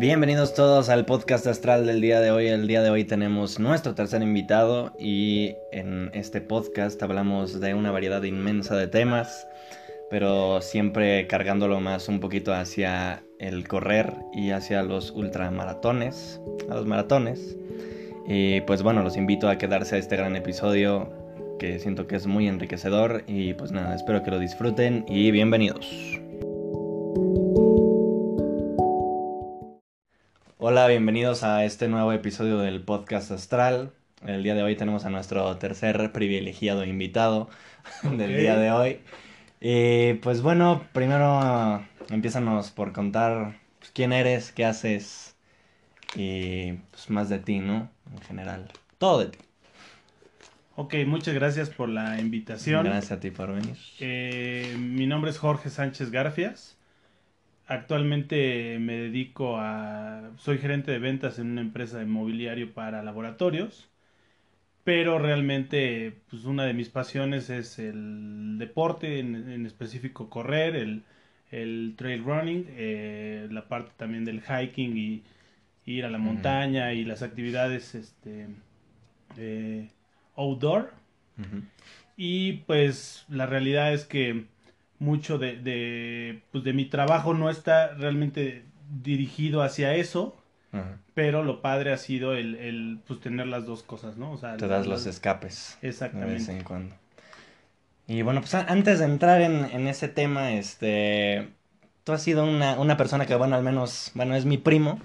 Bienvenidos todos al podcast astral del día de hoy. El día de hoy tenemos nuestro tercer invitado y en este podcast hablamos de una variedad inmensa de temas, pero siempre cargándolo más un poquito hacia el correr y hacia los ultramaratones, a los maratones. Y pues bueno, los invito a quedarse a este gran episodio que siento que es muy enriquecedor y pues nada, espero que lo disfruten y bienvenidos. Hola, bienvenidos a este nuevo episodio del podcast astral. El día de hoy tenemos a nuestro tercer privilegiado invitado del día de hoy. Y pues bueno, primero empiezanos por contar pues, quién eres, qué haces y pues más de ti, ¿no? En general, todo de ti. Ok, muchas gracias por la invitación. Gracias a ti por venir. Eh, mi nombre es Jorge Sánchez Garfias. Actualmente me dedico a... Soy gerente de ventas en una empresa de mobiliario para laboratorios, pero realmente pues una de mis pasiones es el deporte, en, específico correr, el, el trail running, eh, la parte también del hiking y ir a la montaña y las actividades este, eh, outdoor. Y pues la realidad es que mucho de, de, pues de mi trabajo no está realmente dirigido hacia eso, pero lo padre ha sido el, el, pues tener las dos cosas, ¿no? O sea, Te das los escapes. Exactamente. De vez en cuando. Y bueno, pues antes de entrar en, en ese tema, este, tú has sido una, una persona que, bueno, al menos, bueno, es mi primo.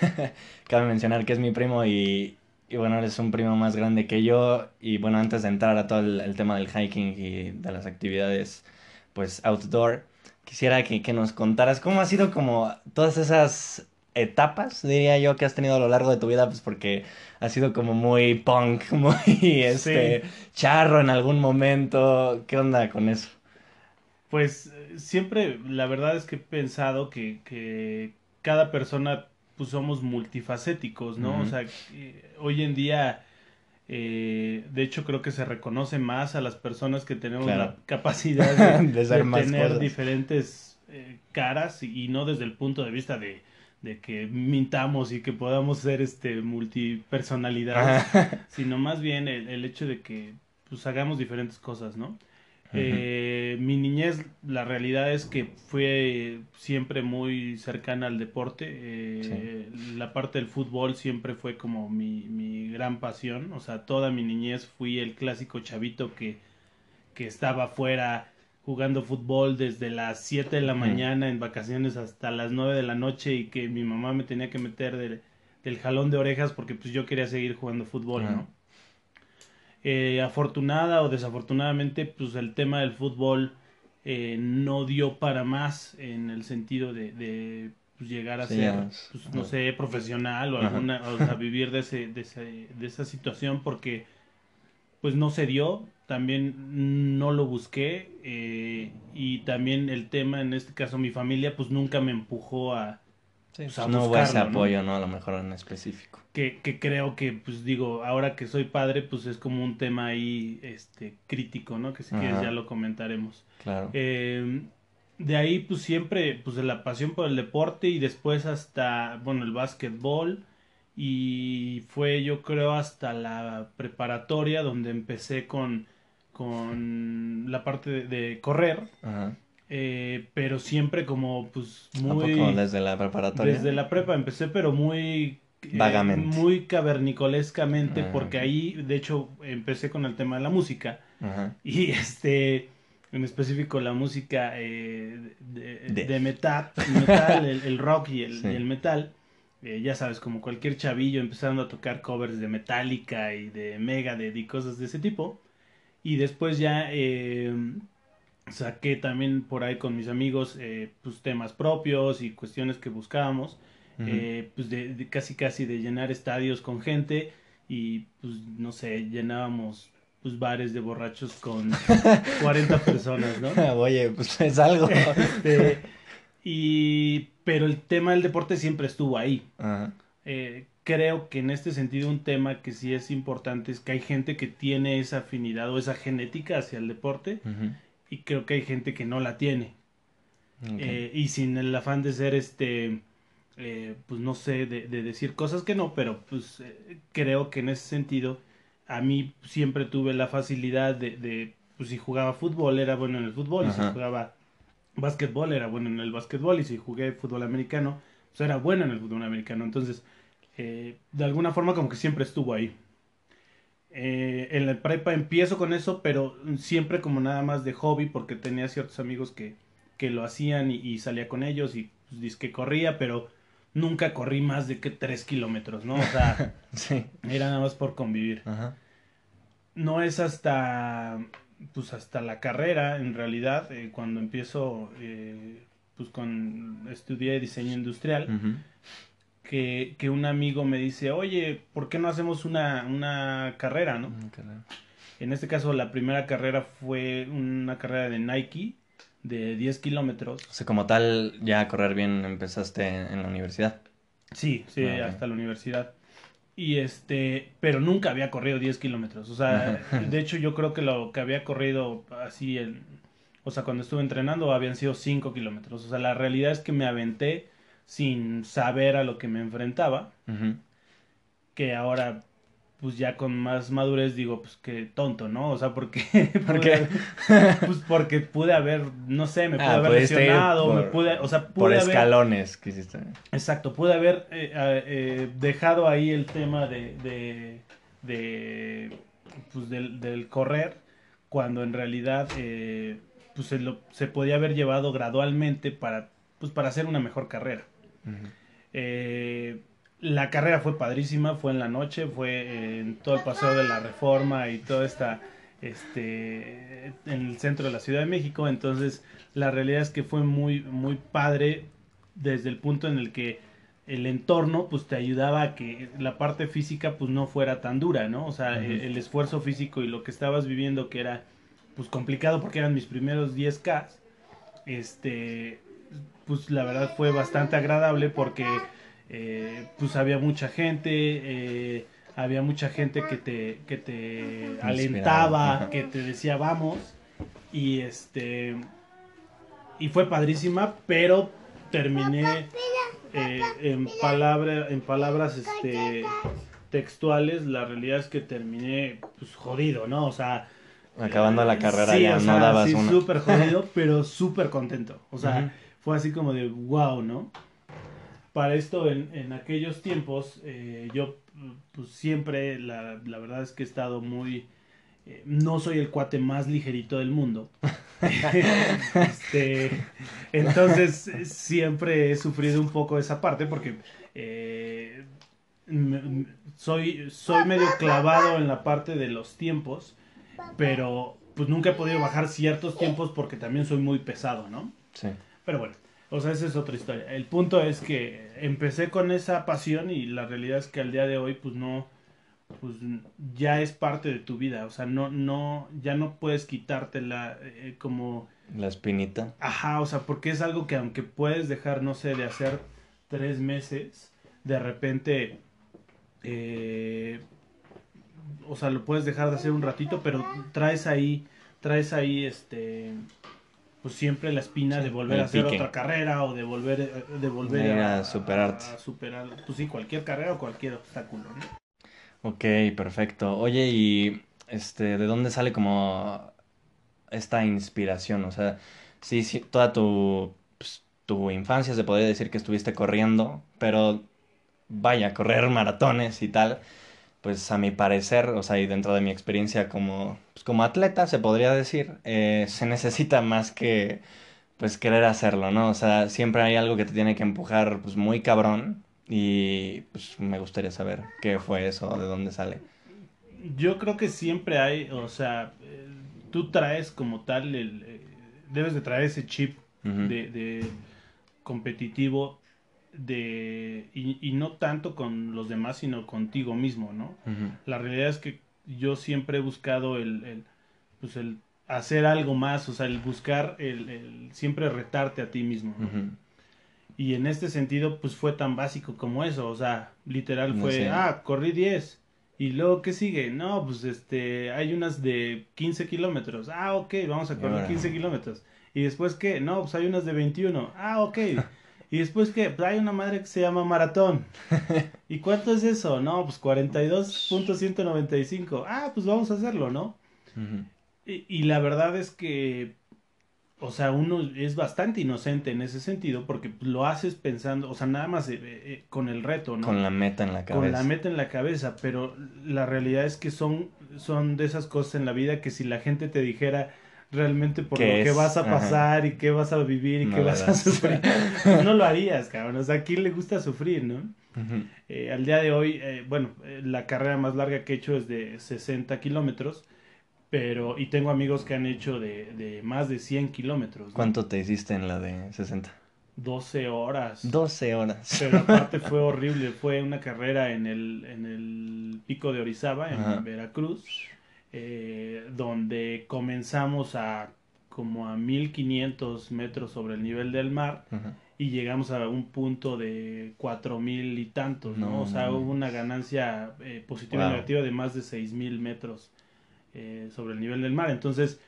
Cabe mencionar que es mi primo y, y bueno, eres un primo más grande que yo. Y bueno, antes de entrar a todo el tema del hiking y de las actividades pues outdoor. Quisiera que, nos contaras cómo ha sido como todas esas etapas, diría yo, que has tenido a lo largo de tu vida, pues porque ha sido como muy punk, muy este charro en algún momento. ¿Qué onda con eso? Pues siempre, la verdad es que he pensado que, que cada persona pues somos multifacéticos, ¿no? O sea, hoy en día eh, de hecho, creo que se reconoce más a las personas que tenemos la capacidad de, tener diferentes eh, caras y, no desde el punto de vista de, que mintamos y que podamos ser este multipersonalidades, sino más bien el, hecho de que pues hagamos diferentes cosas, ¿no? Eh, mi niñez, la realidad es que fue siempre muy cercana al deporte. Eh, la parte del fútbol siempre fue como mi, mi, gran pasión. O sea, toda mi niñez fui el clásico chavito que, que estaba afuera jugando fútbol desde las 7 de la mañana en vacaciones hasta las 9 de la noche y que mi mamá me tenía que meter del, jalón de orejas porque pues yo quería seguir jugando fútbol, ¿no? Eh, afortunada o desafortunadamente, pues el tema del fútbol eh, no dio para más en el sentido de, pues, llegar a ser, pues, no sé, profesional o alguna, o sea, vivir de, ese, de, ese, de esa situación porque pues no se dio, también no lo busqué eh, y también el tema, en este caso mi familia, pues nunca me empujó a, pues, no hubo ese apoyo, ¿no? A lo mejor en específico. Que, que creo que, pues digo, ahora que soy padre, pues es como un tema ahí, este, crítico, ¿no? Que si quieres ya lo comentaremos. Claro. Eh, de ahí, pues siempre, pues de la pasión por el deporte y después hasta, bueno, el básquetbol y fue yo creo hasta la preparatoria donde empecé con, con la parte de, de correr. Ajá. Eh, pero siempre como pues muy... desde la preparatoria? Desde la prepa empecé, pero muy... Eh, Vagamente. muy cavernicolescamente, porque ahí, de hecho, empecé con el tema de la música. Y este, en específico la música eh, de, metal, metal el, rock y el, metal. ya sabes, como cualquier chavillo empezando a tocar covers de Metallica y de Megadeth y cosas de ese tipo. Y después ya saqué también por ahí con mis amigos eh, pues temas propios y cuestiones que buscábamos eh, pues de, casi casi de llenar estadios con gente y pues no sé llenábamos pues bares de borrachos con 40 personas no oye pues es algo. Este, y pero el tema del deporte siempre estuvo ahí. Eh, creo que en este sentido un tema que sí es importante es que hay gente que tiene esa afinidad o esa genética hacia el deporte y creo que hay gente que no la tiene. Eh, y sin el afán de ser este eh, pues no sé, de, decir cosas que no, pero pues eh, creo que en ese sentido a mí siempre tuve la facilidad de, de pues si jugaba fútbol era bueno en el fútbol, y si jugaba básquetbol era bueno en el básquetbol, y si jugué fútbol americano, pues era bueno en el fútbol americano. Entonces, eh, de alguna forma como que siempre estuvo ahí. Eh, en la prepa empiezo con eso, pero siempre como nada más de hobby, porque tenía ciertos amigos que, que lo hacían y, salía con ellos y pues, que corría, pero nunca corrí más de que tres kilómetros, ¿no? O sea, era nada más por convivir. No es hasta, pues hasta la carrera, en realidad, eh, cuando empiezo, eh, pues con, estudié diseño industrial, que, que, un amigo me dice, oye, ¿por qué no hacemos una, una carrera, no? En este caso, la primera carrera fue una carrera de Nike de 10 kilómetros. O sea, como tal, ya a correr bien empezaste en la universidad. Sí, sí, ah, hasta la universidad. Y este, pero nunca había corrido 10 kilómetros. O sea, de hecho yo creo que lo que había corrido así, el, o sea, cuando estuve entrenando habían sido 5 kilómetros. O sea, la realidad es que me aventé sin saber a lo que me enfrentaba. Que ahora pues ya con más madurez digo, pues qué tonto, ¿no? O sea, porque... ¿Por qué? pues porque pude haber, no sé, me pude ah, haber lesionado, me pude, o sea, pude Por escalones que hiciste. Exacto, pude haber eh, eh, dejado ahí el tema de, de, de pues del, del, correr, cuando en realidad, eh, pues se, lo, se podía haber llevado gradualmente para, pues para hacer una mejor carrera. Eh, la carrera fue padrísima, fue en la noche, fue en todo el paseo de la Reforma y todo esta este en el centro de la Ciudad de México, entonces la realidad es que fue muy muy padre desde el punto en el que el entorno pues te ayudaba a que la parte física pues no fuera tan dura, ¿no? O sea, el, esfuerzo físico y lo que estabas viviendo que era pues complicado porque eran mis primeros 10K, este pues la verdad fue bastante agradable porque eh, pues había mucha gente, eh, había mucha gente que te, que te alentaba, que te decía vamos, y este, y fue padrísima, pero terminé eh, en, palabra, en palabras este, textuales, la realidad es que terminé pues jodido, ¿no? O sea... Acabando la carrera ya no dabas sí, súper jodido, pero súper contento. O sea, fue así como de wow, ¿no? para esto en, en aquellos tiempos eh, yo pues siempre la, la, verdad es que he estado muy eh, no soy el cuate más ligerito del mundo. Este, entonces siempre he sufrido un poco esa parte porque eh, soy soy medio clavado en la parte de los tiempos pero pues nunca he podido bajar ciertos tiempos porque también soy muy pesado no sí pero bueno o sea, esa es otra historia. El punto es que empecé con esa pasión y la realidad es que al día de hoy, pues no, pues ya es parte de tu vida. O sea, no, no, ya no puedes quitártela eh, como... La espinita. Ajá, o sea, porque es algo que aunque puedes dejar, no sé, de hacer tres meses, de repente, eh, o sea, lo puedes dejar de hacer un ratito, pero traes ahí, traes ahí, este pues siempre la espina de volver a hacer otra carrera o de volver, eh, de volver a, superarte. A, superar, pues sí, cualquier carrera o cualquier obstáculo, ¿no? Ok, perfecto. Oye, y este, ¿de dónde sale como esta inspiración? O sea, sí, sí toda tu, pues, tu infancia se podría decir que estuviste corriendo, pero vaya, correr maratones y tal pues a mi parecer, o sea, y dentro de mi experiencia como, pues, como atleta, se podría decir, eh, se necesita más que, pues, querer hacerlo, ¿no? O sea, siempre hay algo que te tiene que empujar, pues, muy cabrón, y, pues, me gustaría saber qué fue eso, de dónde sale. Yo creo que siempre hay, o sea, eh, tú traes como tal, el, eh, debes de traer ese chip de, de competitivo de y, no tanto con los demás sino contigo mismo no la realidad es que yo siempre he buscado el, el, pues el hacer algo más o sea el buscar el, siempre retarte a ti mismo y en este sentido pues fue tan básico como eso o sea literal fue ah corrí 10 y luego qué sigue no pues este hay unas de 15 kilómetros ah ok vamos a correr 15 kilómetros y después qué no pues hay unas de 21 ah ok Y después que pues, hay una madre que se llama maratón. ¿Y cuánto es eso? No, pues 42.195. Ah, pues vamos a hacerlo, ¿no? y, y, la verdad es que, o sea, uno es bastante inocente en ese sentido porque lo haces pensando, o sea, nada más eh, eh, con el reto, ¿no? Con la meta en la cabeza. Con la meta en la cabeza, pero la realidad es que son, son de esas cosas en la vida que si la gente te dijera realmente por lo que vas a pasar y qué vas a vivir y qué vas a sufrir, pues no lo harías, cabrón. O sea, ¿a quién le gusta sufrir, no? Eh, al día de hoy, eh, bueno, eh, la carrera más larga que he hecho es de 60 kilómetros, pero, y tengo amigos que han hecho de, de más de 100 kilómetros. ¿Cuánto te hiciste en la de 60? 12 horas. 12 horas. Pero aparte fue horrible, fue una carrera en el, en el pico de Orizaba, en Veracruz eh, donde comenzamos a como a 1500 metros sobre el nivel del mar y llegamos a un punto de 4000 y tantos, ¿no? o sea, hubo una ganancia eh, positiva y negativa de más de 6000 metros eh, sobre el nivel del mar. Entonces,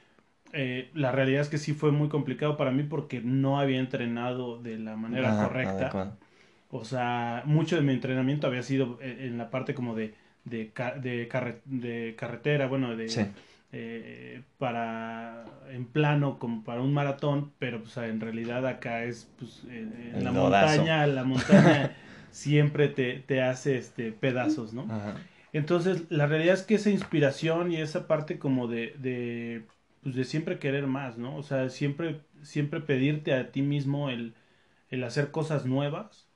eh, la realidad es que sí fue muy complicado para mí porque no había entrenado de la manera correcta. O sea, mucho de mi entrenamiento había sido en la parte como de de, de, de carretera, bueno, de... Eh, para en plano como para un maratón, pero pues en realidad acá es pues en, la montaña, la montaña siempre te, te, hace este pedazos, ¿no? Entonces, la realidad es que esa inspiración y esa parte como de, de, pues de siempre querer más, ¿no? O sea, siempre, siempre pedirte a ti mismo el, el hacer cosas nuevas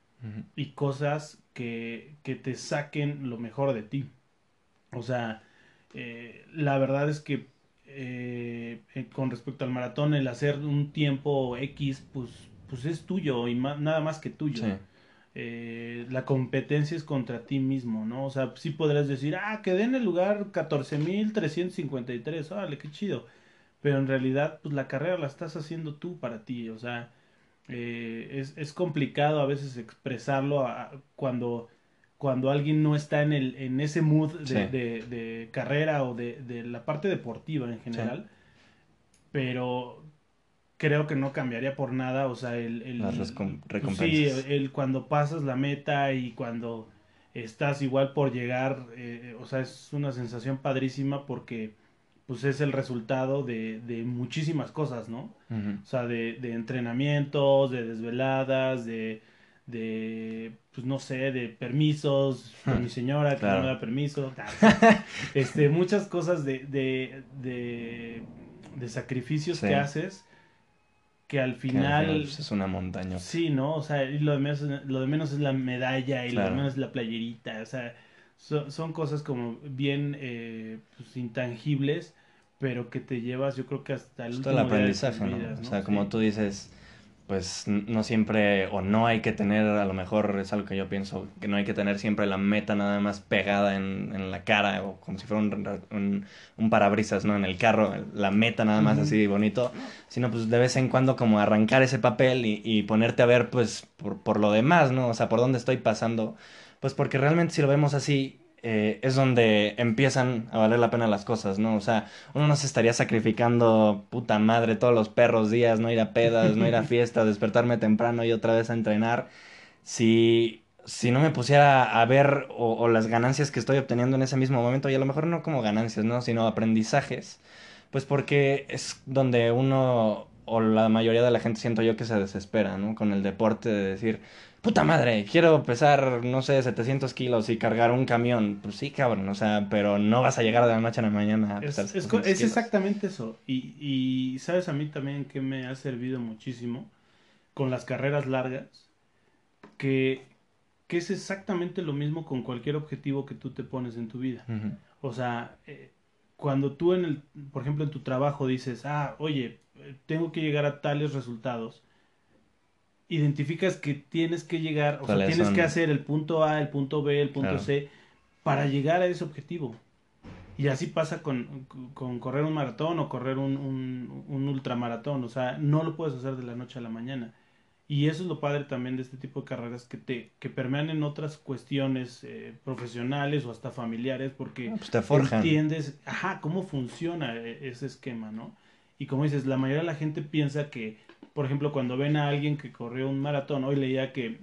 y cosas que, que te saquen lo mejor de ti. O sea, eh, la verdad es que eh, eh, con respecto al maratón, el hacer un tiempo X, pues, pues es tuyo y nada más que tuyo. la competencia es contra ti mismo, ¿no? O sea, sí podrás decir, ah, quedé en el lugar 14.353, órale, qué chido. Pero en realidad, pues la carrera la estás haciendo tú para ti, o sea, es, es complicado a veces expresarlo cuando cuando alguien no está en, el, en ese mood de, carrera o de, la parte deportiva en general. Pero creo que no cambiaría por nada, o sea, el... el Las pues recompensas. sí, el, cuando pasas la meta y cuando estás igual por llegar, eh, o sea, es una sensación padrísima porque pues es el resultado de, de muchísimas cosas, ¿no? O sea, de, de entrenamientos, de desveladas, de de, pues no sé, de permisos, con mi señora que no me da permiso, este, muchas cosas de, de, de, de sacrificios que haces que al final, es una montaña. Sí, ¿no? O sea, y lo de menos, lo de menos es la medalla y lo de menos es la playerita, o sea, son cosas como bien eh, pues, intangibles, pero que te llevas yo creo que hasta el último el aprendizaje, ¿no? O sea, como tú dices pues no siempre, o no hay que tener, a lo mejor es algo que yo pienso, que no hay que tener siempre la meta nada más pegada en, en la cara, o como si fuera un, un, parabrisas, ¿no? En el carro, la meta nada más así bonito, sino pues de vez en cuando como arrancar ese papel y, y ponerte a ver pues por, por lo demás, ¿no? O sea, por dónde estoy pasando, pues porque realmente si lo vemos así, eh, es donde empiezan a valer la pena las cosas, ¿no? O sea, uno no se estaría sacrificando, puta madre, todos los perros días, no ir a pedas, no ir a fiestas, despertarme temprano y otra vez a entrenar, si, si no me pusiera a ver o, las ganancias que estoy obteniendo en ese mismo momento, y a lo mejor no como ganancias, ¿no? Sino aprendizajes, pues porque es donde uno o la mayoría de la gente siento yo que se desespera, ¿no? Con el deporte de decir, puta madre, quiero pesar, no sé, 700 kilos y cargar un camión. Pues sí, cabrón, o sea, pero no vas a llegar de la noche a la mañana a pesar Es, es, exactamente eso. Y, y, sabes a mí también que me ha servido muchísimo con las carreras largas, que, que es exactamente lo mismo con cualquier objetivo que tú te pones en tu vida. O sea, eh, cuando tú en el, por ejemplo, en tu trabajo dices, ah, oye, tengo que llegar a tales resultados identificas que tienes que llegar, o sea, tienes que hacer el punto A, el punto B, el punto C, para llegar a ese objetivo. Y así pasa con, con correr un maratón o correr un, un, ultramaratón, o sea, no lo puedes hacer de la noche a la mañana. Y eso es lo padre también de este tipo de carreras que te que permean en otras cuestiones eh, profesionales o hasta familiares porque ah, pues te entiendes, ajá, cómo funciona e, ese esquema, ¿no? Y como dices, la mayoría de la gente piensa que por ejemplo, cuando ven a alguien que corrió un maratón, hoy leía que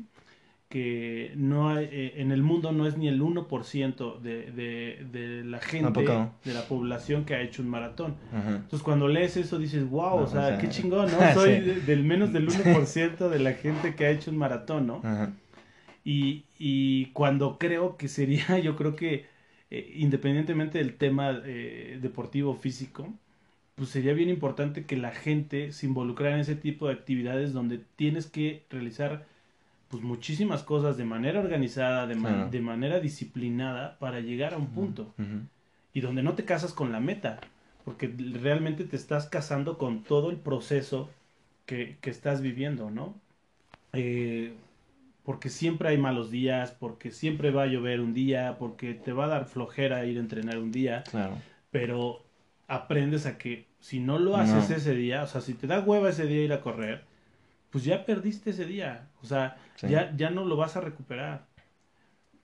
que no hay, eh, en el mundo no es ni el 1% de, de, de la gente, de la población que ha hecho un maratón. Entonces cuando lees eso dices, wow, o, sea, qué chingón, ¿no? Soy del menos del 1% de la gente que ha hecho un maratón, ¿no? Y, y cuando creo que sería, yo creo que eh, independientemente del tema eh, deportivo físico, pues sería bien importante que la gente se involucrara en ese tipo de actividades donde tienes que realizar pues muchísimas cosas de manera organizada, de, de manera disciplinada para llegar a un punto. Y donde no te casas con la meta, porque realmente te estás casando con todo el proceso que, que estás viviendo, ¿no? Eh, porque siempre hay malos días, porque siempre va a llover un día, porque te va a dar flojera ir a entrenar un día. Claro. Pero aprendes a que si no lo haces ese día, o sea, si te da hueva ese día ir a correr, pues ya perdiste ese día. O sea, ya, ya no lo vas a recuperar.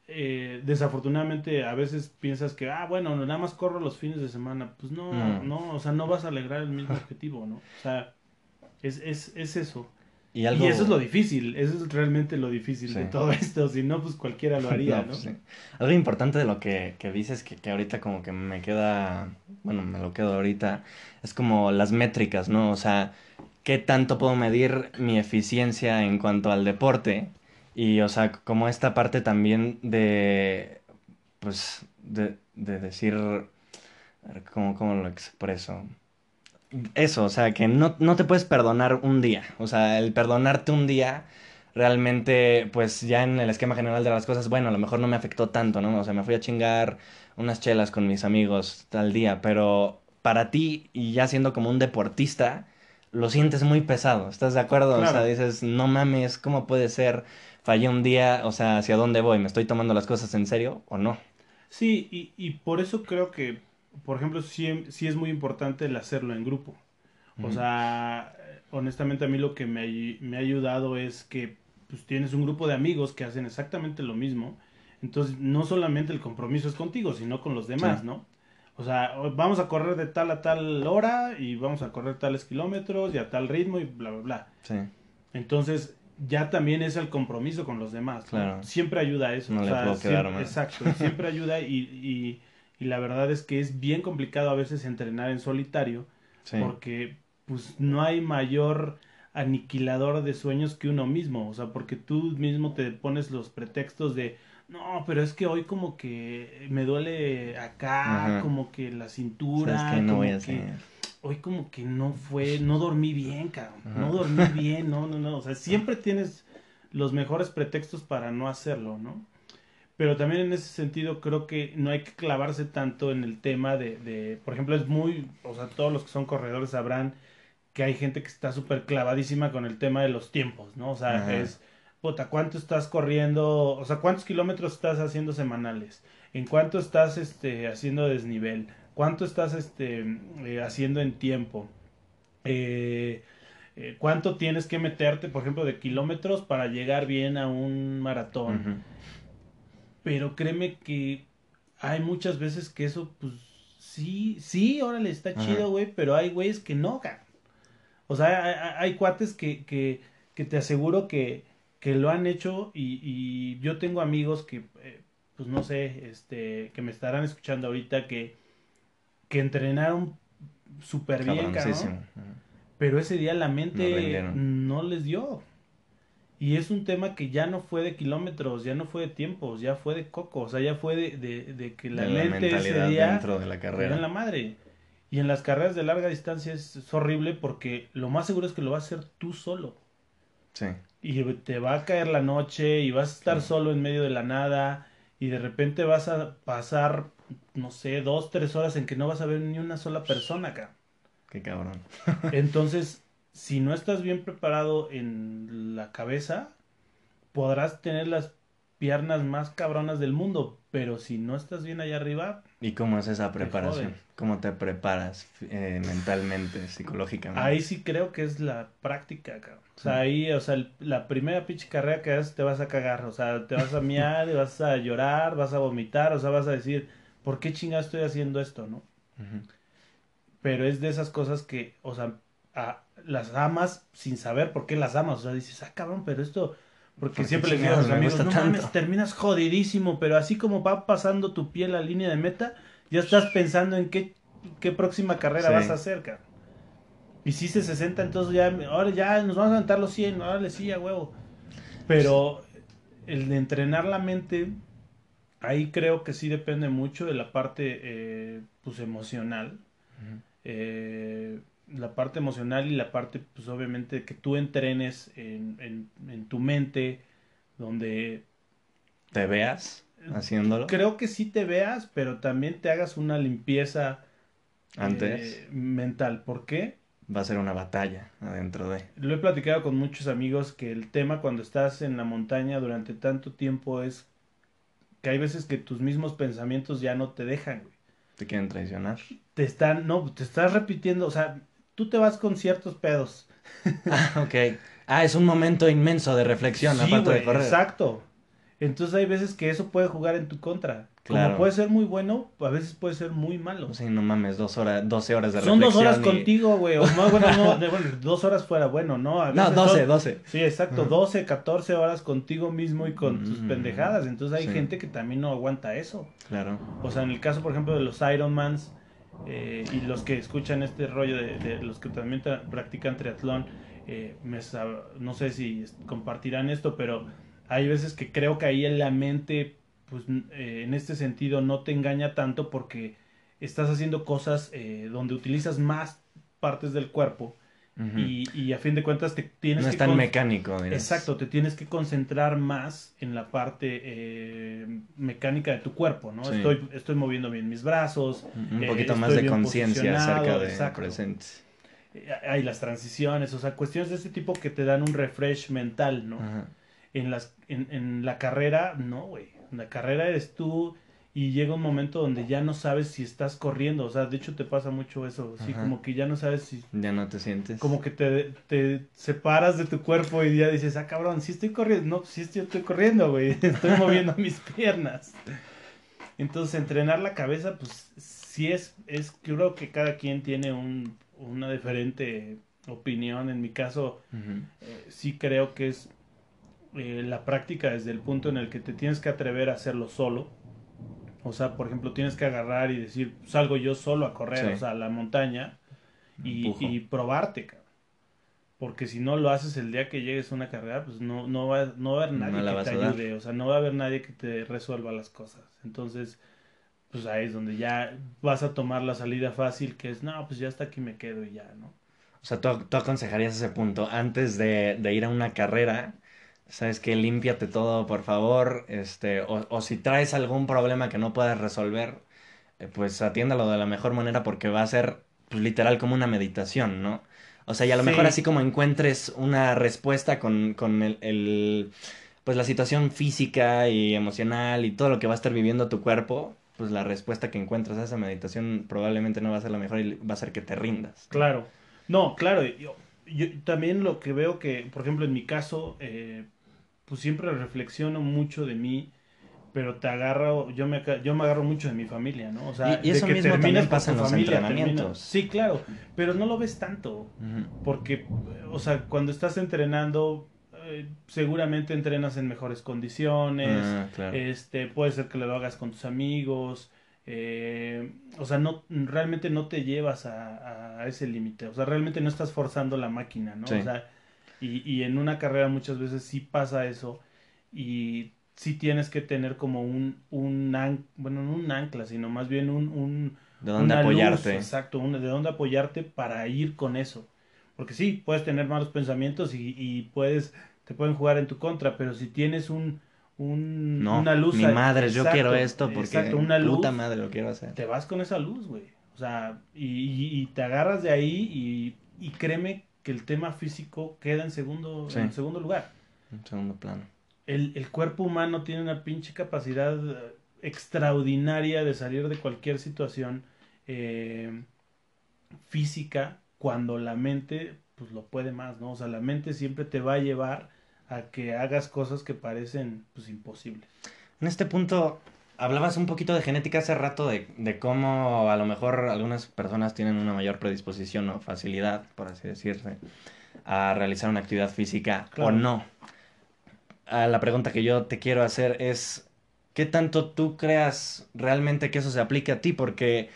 Eh, desafortunadamente a veces piensas que, ah, bueno, nada más corro los fines de semana. Pues no, no, o sea, no vas a lograr el mismo objetivo, ¿no? O sea, es, es, es eso. Y, eso es lo difícil, eso es realmente lo difícil de todo esto, si no, pues cualquiera lo haría, ¿no? Pues Algo importante de lo que, que dices, que, que, ahorita como que me queda, bueno, me lo quedo ahorita, es como las métricas, ¿no? O sea, qué tanto puedo medir mi eficiencia en cuanto al deporte y, o sea, como esta parte también de, pues, de, de decir, ¿cómo, ¿cómo lo expreso? Eso, o sea, que no, no te puedes perdonar un día, o sea, el perdonarte un día realmente, pues ya en el esquema general de las cosas, bueno, a lo mejor no me afectó tanto, ¿no? O sea, me fui a chingar unas chelas con mis amigos tal día, pero para ti y ya siendo como un deportista, lo sientes muy pesado, ¿estás de acuerdo? O sea, dices, no mames, ¿cómo puede ser? Fallé un día, o sea, ¿hacia dónde voy? ¿Me estoy tomando las cosas en serio o no? Sí, y, y por eso creo que, por ejemplo, sí, sí es muy importante el hacerlo en grupo. O sea, honestamente a mí lo que me, me, ha ayudado es que pues, tienes un grupo de amigos que hacen exactamente lo mismo. Entonces, no solamente el compromiso es contigo, sino con los demás, ¿no? O sea, vamos a correr de tal a tal hora y vamos a correr tales kilómetros y a tal ritmo y bla, bla, bla. Sí. Entonces, ya también es el compromiso con los demás. Claro. Siempre ayuda a eso. No le puedo quedar siempre, Exacto, siempre ayuda y, y, y, la verdad es que es bien complicado a veces entrenar en solitario porque pues no hay mayor aniquilador de sueños que uno mismo. O sea, porque tú mismo te pones los pretextos de no, pero es que hoy como que me duele acá, como que la cintura, no voy a hoy como que no fue, no dormí bien, cabrón, no dormí bien, no, no, no, o sea, siempre tienes los mejores pretextos para no hacerlo, ¿no? Pero también en ese sentido creo que no hay que clavarse tanto en el tema de, de por ejemplo, es muy, o sea, todos los que son corredores sabrán que hay gente que está súper clavadísima con el tema de los tiempos, ¿no? O sea, es puta, ¿cuánto estás corriendo? O sea, ¿cuántos kilómetros estás haciendo semanales? ¿En cuánto estás este, haciendo desnivel? ¿Cuánto estás este, eh, haciendo en tiempo? Eh, eh, ¿Cuánto tienes que meterte, por ejemplo, de kilómetros para llegar bien a un maratón? Pero créeme que hay muchas veces que eso, pues, sí, sí, órale, está chido, güey, pero hay güeyes que no, O sea, hay, cuates que, que, que te aseguro que, que lo han hecho y, y yo tengo amigos que, eh, pues no sé, este, que me estarán escuchando ahorita que, que entrenaron súper bien, cabrón, pero ese día la mente no, les dio. Y es un tema que ya no fue de kilómetros, ya no fue de tiempos, ya fue de coco, o sea, ya fue de, de, de que la mente ese día dentro de la carrera. en la madre. Y en las carreras de larga distancia es, es, horrible porque lo más seguro es que lo vas a hacer tú solo. Sí y te va a caer la noche y vas a estar solo en medio de la nada y de repente vas a pasar, no sé, dos, tres horas en que no vas a ver ni una sola persona acá. Qué cabrón. Entonces, si no estás bien preparado en la cabeza, podrás tener las piernas más cabronas del mundo, pero si no estás bien allá arriba... ¿Y cómo es esa preparación? ¿Cómo te preparas eh, mentalmente, psicológicamente? Ahí sí creo que es la práctica, cabrón. O sea, ahí, o sea, la primera pinche carrera que haces te vas a cagar, o sea, te vas a miar, y vas a llorar, vas a vomitar, o sea, vas a decir, ¿por qué chingada estoy haciendo esto, no? Pero es de esas cosas que, o sea, las amas sin saber por qué las amas. O sea, dices, ah, cabrón, pero esto... Porque ¿Por qué siempre les digo a los amigos, no mames, tanto?" terminas jodidísimo, pero así como va pasando tu pie la línea de meta, ya estás pensando en qué, qué próxima carrera Sí. vas a hacer, cabrón. Hiciste 60, entonces ya, ahora ya nos vamos a aventar los 100, ahora sí, a huevo. Pero el de entrenar la mente, ahí creo que sí depende mucho de la parte, eh, pues, emocional. Eh, la parte emocional y la parte, pues, obviamente, que tú entrenes en, en, en tu mente, donde ¿Te veas haciéndolo creo que sí te veas, pero también te hagas una limpieza antes? eh, mental. ¿Por qué? Va a ser una batalla adentro de... Lo he platicado con muchos amigos que el tema cuando estás en la montaña durante tanto tiempo es que hay veces que tus mismos pensamientos ya no te dejan, güey. Te quieren traicionar. Te están, no, te estás repitiendo, o sea, tú te vas con ciertos pedos. Ah, ok. Ah, es un momento inmenso de reflexión, Sí, aparte de correr. exacto. Entonces hay veces que eso puede jugar en tu contra. Claro. Como puede ser muy bueno, a veces puede ser muy malo. Sí, no mames, dos horas, 12 horas de Son dos reflexión. horas y- contigo, güey. O más, bueno, no, de- bueno, dos horas fuera, bueno, ¿no? A No, veces 12, son- 12. Sí, exacto. 12, 14 horas contigo mismo y con tus Mm, pendejadas. Entonces hay sí. gente que también no aguanta eso. Claro. O sea, en el caso, por ejemplo, de los Ironmans eh, y los que escuchan este rollo de, de los que también practican triatlón, eh, no sé si compartirán esto, pero hay veces que creo que ahí en la mente, pues eh, en este sentido, no te engaña tanto porque estás haciendo cosas eh, donde utilizas más partes del cuerpo Y, y a fin de cuentas te tienes no que es tan mecánico. dirás. Exacto, te tienes que concentrar más en la parte eh, mecánica de tu cuerpo, ¿no? Sí. Estoy, estoy moviendo bien mis brazos, Un eh, poquito más de conciencia acerca de exacto. presente. eh, hay las transiciones, o sea, cuestiones de este tipo que te dan un refresh mental, ¿no? En, las, en, en la carrera, no, güey. En la carrera eres tú y llega un momento donde ya no sabes si estás corriendo, o sea, de hecho te pasa mucho eso, Ajá. como que ya no sabes si Ya no te sientes. como que te, te separas de tu cuerpo y ya dices, ah, cabrón, sí estoy corriendo. No, sí estoy, estoy corriendo, güey. Estoy moviendo mis piernas. Entonces, entrenar la cabeza, pues sí es, es, creo que cada quien tiene un, una diferente opinión. En mi caso, eh, sí creo que es eh, la práctica desde el punto en el que te tienes que atrever a hacerlo solo. O sea, por ejemplo, tienes que agarrar y decir, salgo yo solo a correr, Sí. o sea, a la montaña y, y probarte, cabrón. Porque si no lo haces el día que llegues a una carrera, pues no, no, va, no va a haber nadie que te ayude, o sea, no va a haber nadie que te resuelva las cosas. Entonces, pues ahí es donde ya vas a tomar la salida fácil, que es, no, pues ya hasta aquí me quedo y ya, ¿no? O sea, tú, tú aconsejarías ese punto antes de, de ir a una carrera. ¿Sabes qué? Límpiate todo, por favor. Este, o, o si traes algún problema que no puedas resolver, eh, pues atiéndalo de la mejor manera porque va a ser pues, literal como una meditación, ¿no? O sea, y a lo Sí. mejor así como encuentres una respuesta con, con el, el, pues la situación física y emocional y todo lo que va a estar viviendo tu cuerpo, pues la respuesta que encuentras a esa meditación probablemente no va a ser la mejor y va a ser que te rindas. Claro. No, claro. Yo, yo también lo que veo que, por ejemplo, en mi caso, eh, pues siempre reflexiono mucho de mí, pero te agarro, yo me, yo me agarro mucho de mi familia, ¿no? O sea, Y- y de eso que mismo terminas pasa en los familia, entrenamientos. terminas- Sí, claro, pero no lo ves tanto, porque, o sea, cuando estás entrenando, eh, seguramente entrenas en mejores condiciones, Ah, claro. este, puede ser que lo hagas con tus amigos, eh, o sea, no, realmente no te llevas a, a ese límite, o sea, realmente no estás forzando la máquina, ¿no? Sí. O sea, y, y en una carrera muchas veces sí pasa eso y sí tienes que tener como un, un an- bueno, no un ancla, sino más bien un, un ¿De dónde luz, apoyarte? exacto, una- de dónde apoyarte para ir con eso. Porque sí, puedes tener malos pensamientos y, y puedes, te pueden jugar en tu contra, pero si tienes un, un No, una luz mi madre, yo exacto, quiero esto porque exacto, una luz, puta madre lo quiero hacer. te vas con esa luz, güey. O sea, y, y- y te agarras de ahí y, y créeme que el tema físico queda en segundo, Sí. en segundo lugar. En segundo plano. El, el cuerpo humano tiene una pinche capacidad eh, extraordinaria de salir de cualquier situación eh, física cuando la mente pues lo puede más, ¿no? O sea, la mente siempre te va a llevar a que hagas cosas que parecen pues imposibles. En este punto, hablabas un poquito de genética hace rato, de, de, cómo a lo mejor algunas personas tienen una mayor predisposición o facilidad, por así decirse, a realizar una actividad física o no. Ah, la pregunta que yo te quiero hacer es, ¿qué tanto tú creas realmente que eso se aplique a ti? Porque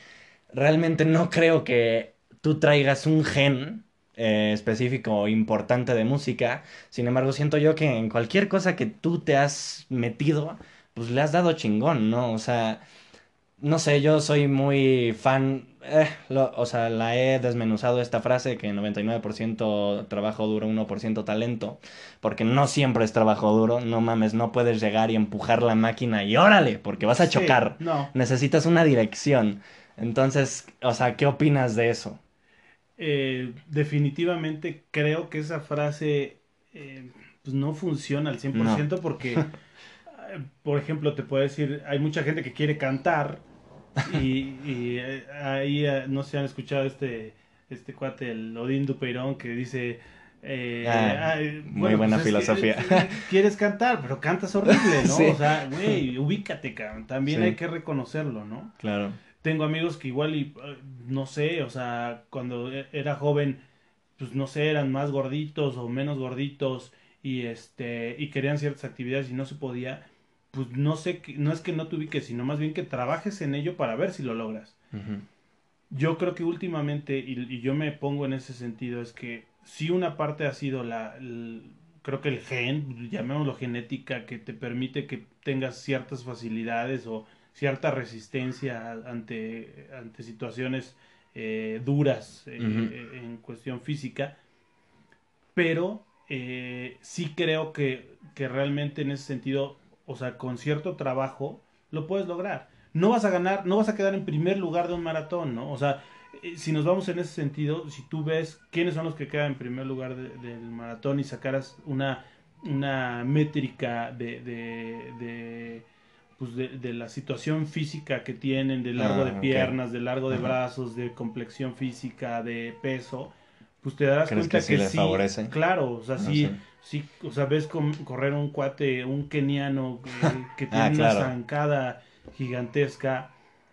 realmente no creo que tú traigas un gen eh, específico importante de música. Sin embargo, siento yo que en cualquier cosa que tú te has metido, pues le has dado chingón, ¿no? O sea, no sé, yo soy muy fan, eh, o sea, la he desmenuzado esta frase que 99% trabajo duro, 1% talento, porque no siempre es trabajo duro, no mames, no puedes llegar y empujar la máquina y órale, porque vas a chocar, no. necesitas una dirección. Entonces, o sea, ¿qué opinas de eso? Eh, definitivamente creo que esa frase eh, pues no funciona al 100% porque, por ejemplo, te puedo decir, hay mucha gente que quiere cantar y, eh, ahí no se han escuchado este, este cuate, el Odín Dupeirón, que dice... Ah, muy buena pues filosofía. quieres cantar, pero cantas horrible, ¿no? O sea, güey, ubícate, También hay que reconocerlo, ¿no? Claro tengo amigos que igual y eh, no sé, o sea, cuando era joven, pues no sé, eran más gorditos o menos gorditos y este y querían ciertas actividades y no se podía, pues no sé, no es que no te ubiques, sino más bien que trabajes en ello para ver si lo logras. Yo creo que últimamente, y, yo me pongo en ese sentido, es que si una parte ha sido la, creo que el gen, llamémoslo genética, que te permite que tengas ciertas facilidades o cierta resistencia ante, ante situaciones eh, duras eh, eh, en cuestión física, pero sí creo que, que realmente en ese sentido, o sea, con cierto trabajo, lo puedes lograr. No vas a ganar, no vas a quedar en primer lugar de un maratón, ¿no? O sea, si nos vamos en ese sentido, si tú ves quiénes son los que quedan en primer lugar del maratón y sacaras una, una métrica de pues de, la situación física que tienen, de largo de ah, piernas, de largo de brazos, de complexión física, de peso, pues te darás cuenta que, sí, les favorece? claro, o sea, ah, sí, sí, o sea, ves correr un cuate, un keniano que ah, tiene una zancada gigantesca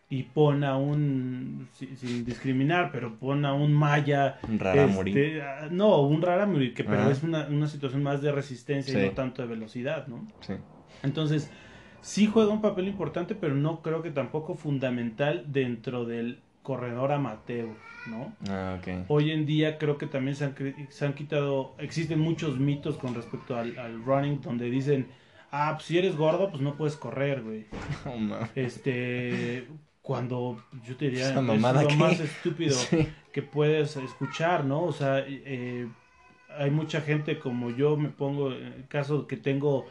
y pone a un, sin, discriminar, pero pone a un maya. Un raramuri. Este, no, un raramuri, que pero es una, una, situación más de resistencia y no tanto de velocidad, ¿no? Sí. Entonces, sí juega un papel importante, pero no creo que tampoco fundamental dentro del corredor amateur, ¿no? Ah, okay. Hoy en día creo que también se han, se han quitado, existen muchos mitos con respecto al, running donde dicen, ah, pues si eres gordo, pues no puedes correr, güey. este, cuando yo te diría, es lo más estúpido que puedes escuchar, ¿no? O sea, eh, hay mucha gente como yo me pongo, en el caso que tengo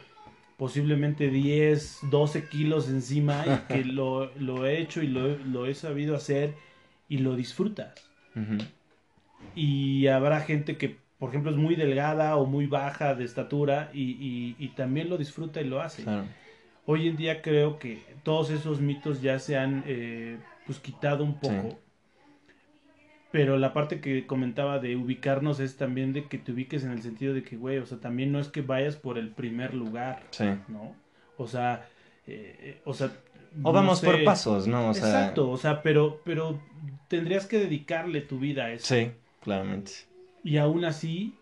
posiblemente 10, 12 kilos encima y que lo, he hecho y lo, he sabido hacer y lo disfrutas. Y habrá gente que, por ejemplo, es muy delgada o muy baja de estatura y, también lo disfruta y lo hace. Hoy en día creo que todos esos mitos ya se han eh, pues quitado un poco. Pero la parte que comentaba de ubicarnos es también de que te ubiques en el sentido de que, güey, o sea, también no es que vayas por el primer lugar, sí. ¿no? O sea, eh, o sea... O vamos por pasos, ¿no? O sea... Exacto, o sea, pero, pero tendrías que dedicarle tu vida a eso. Sí, claramente. Y aún así,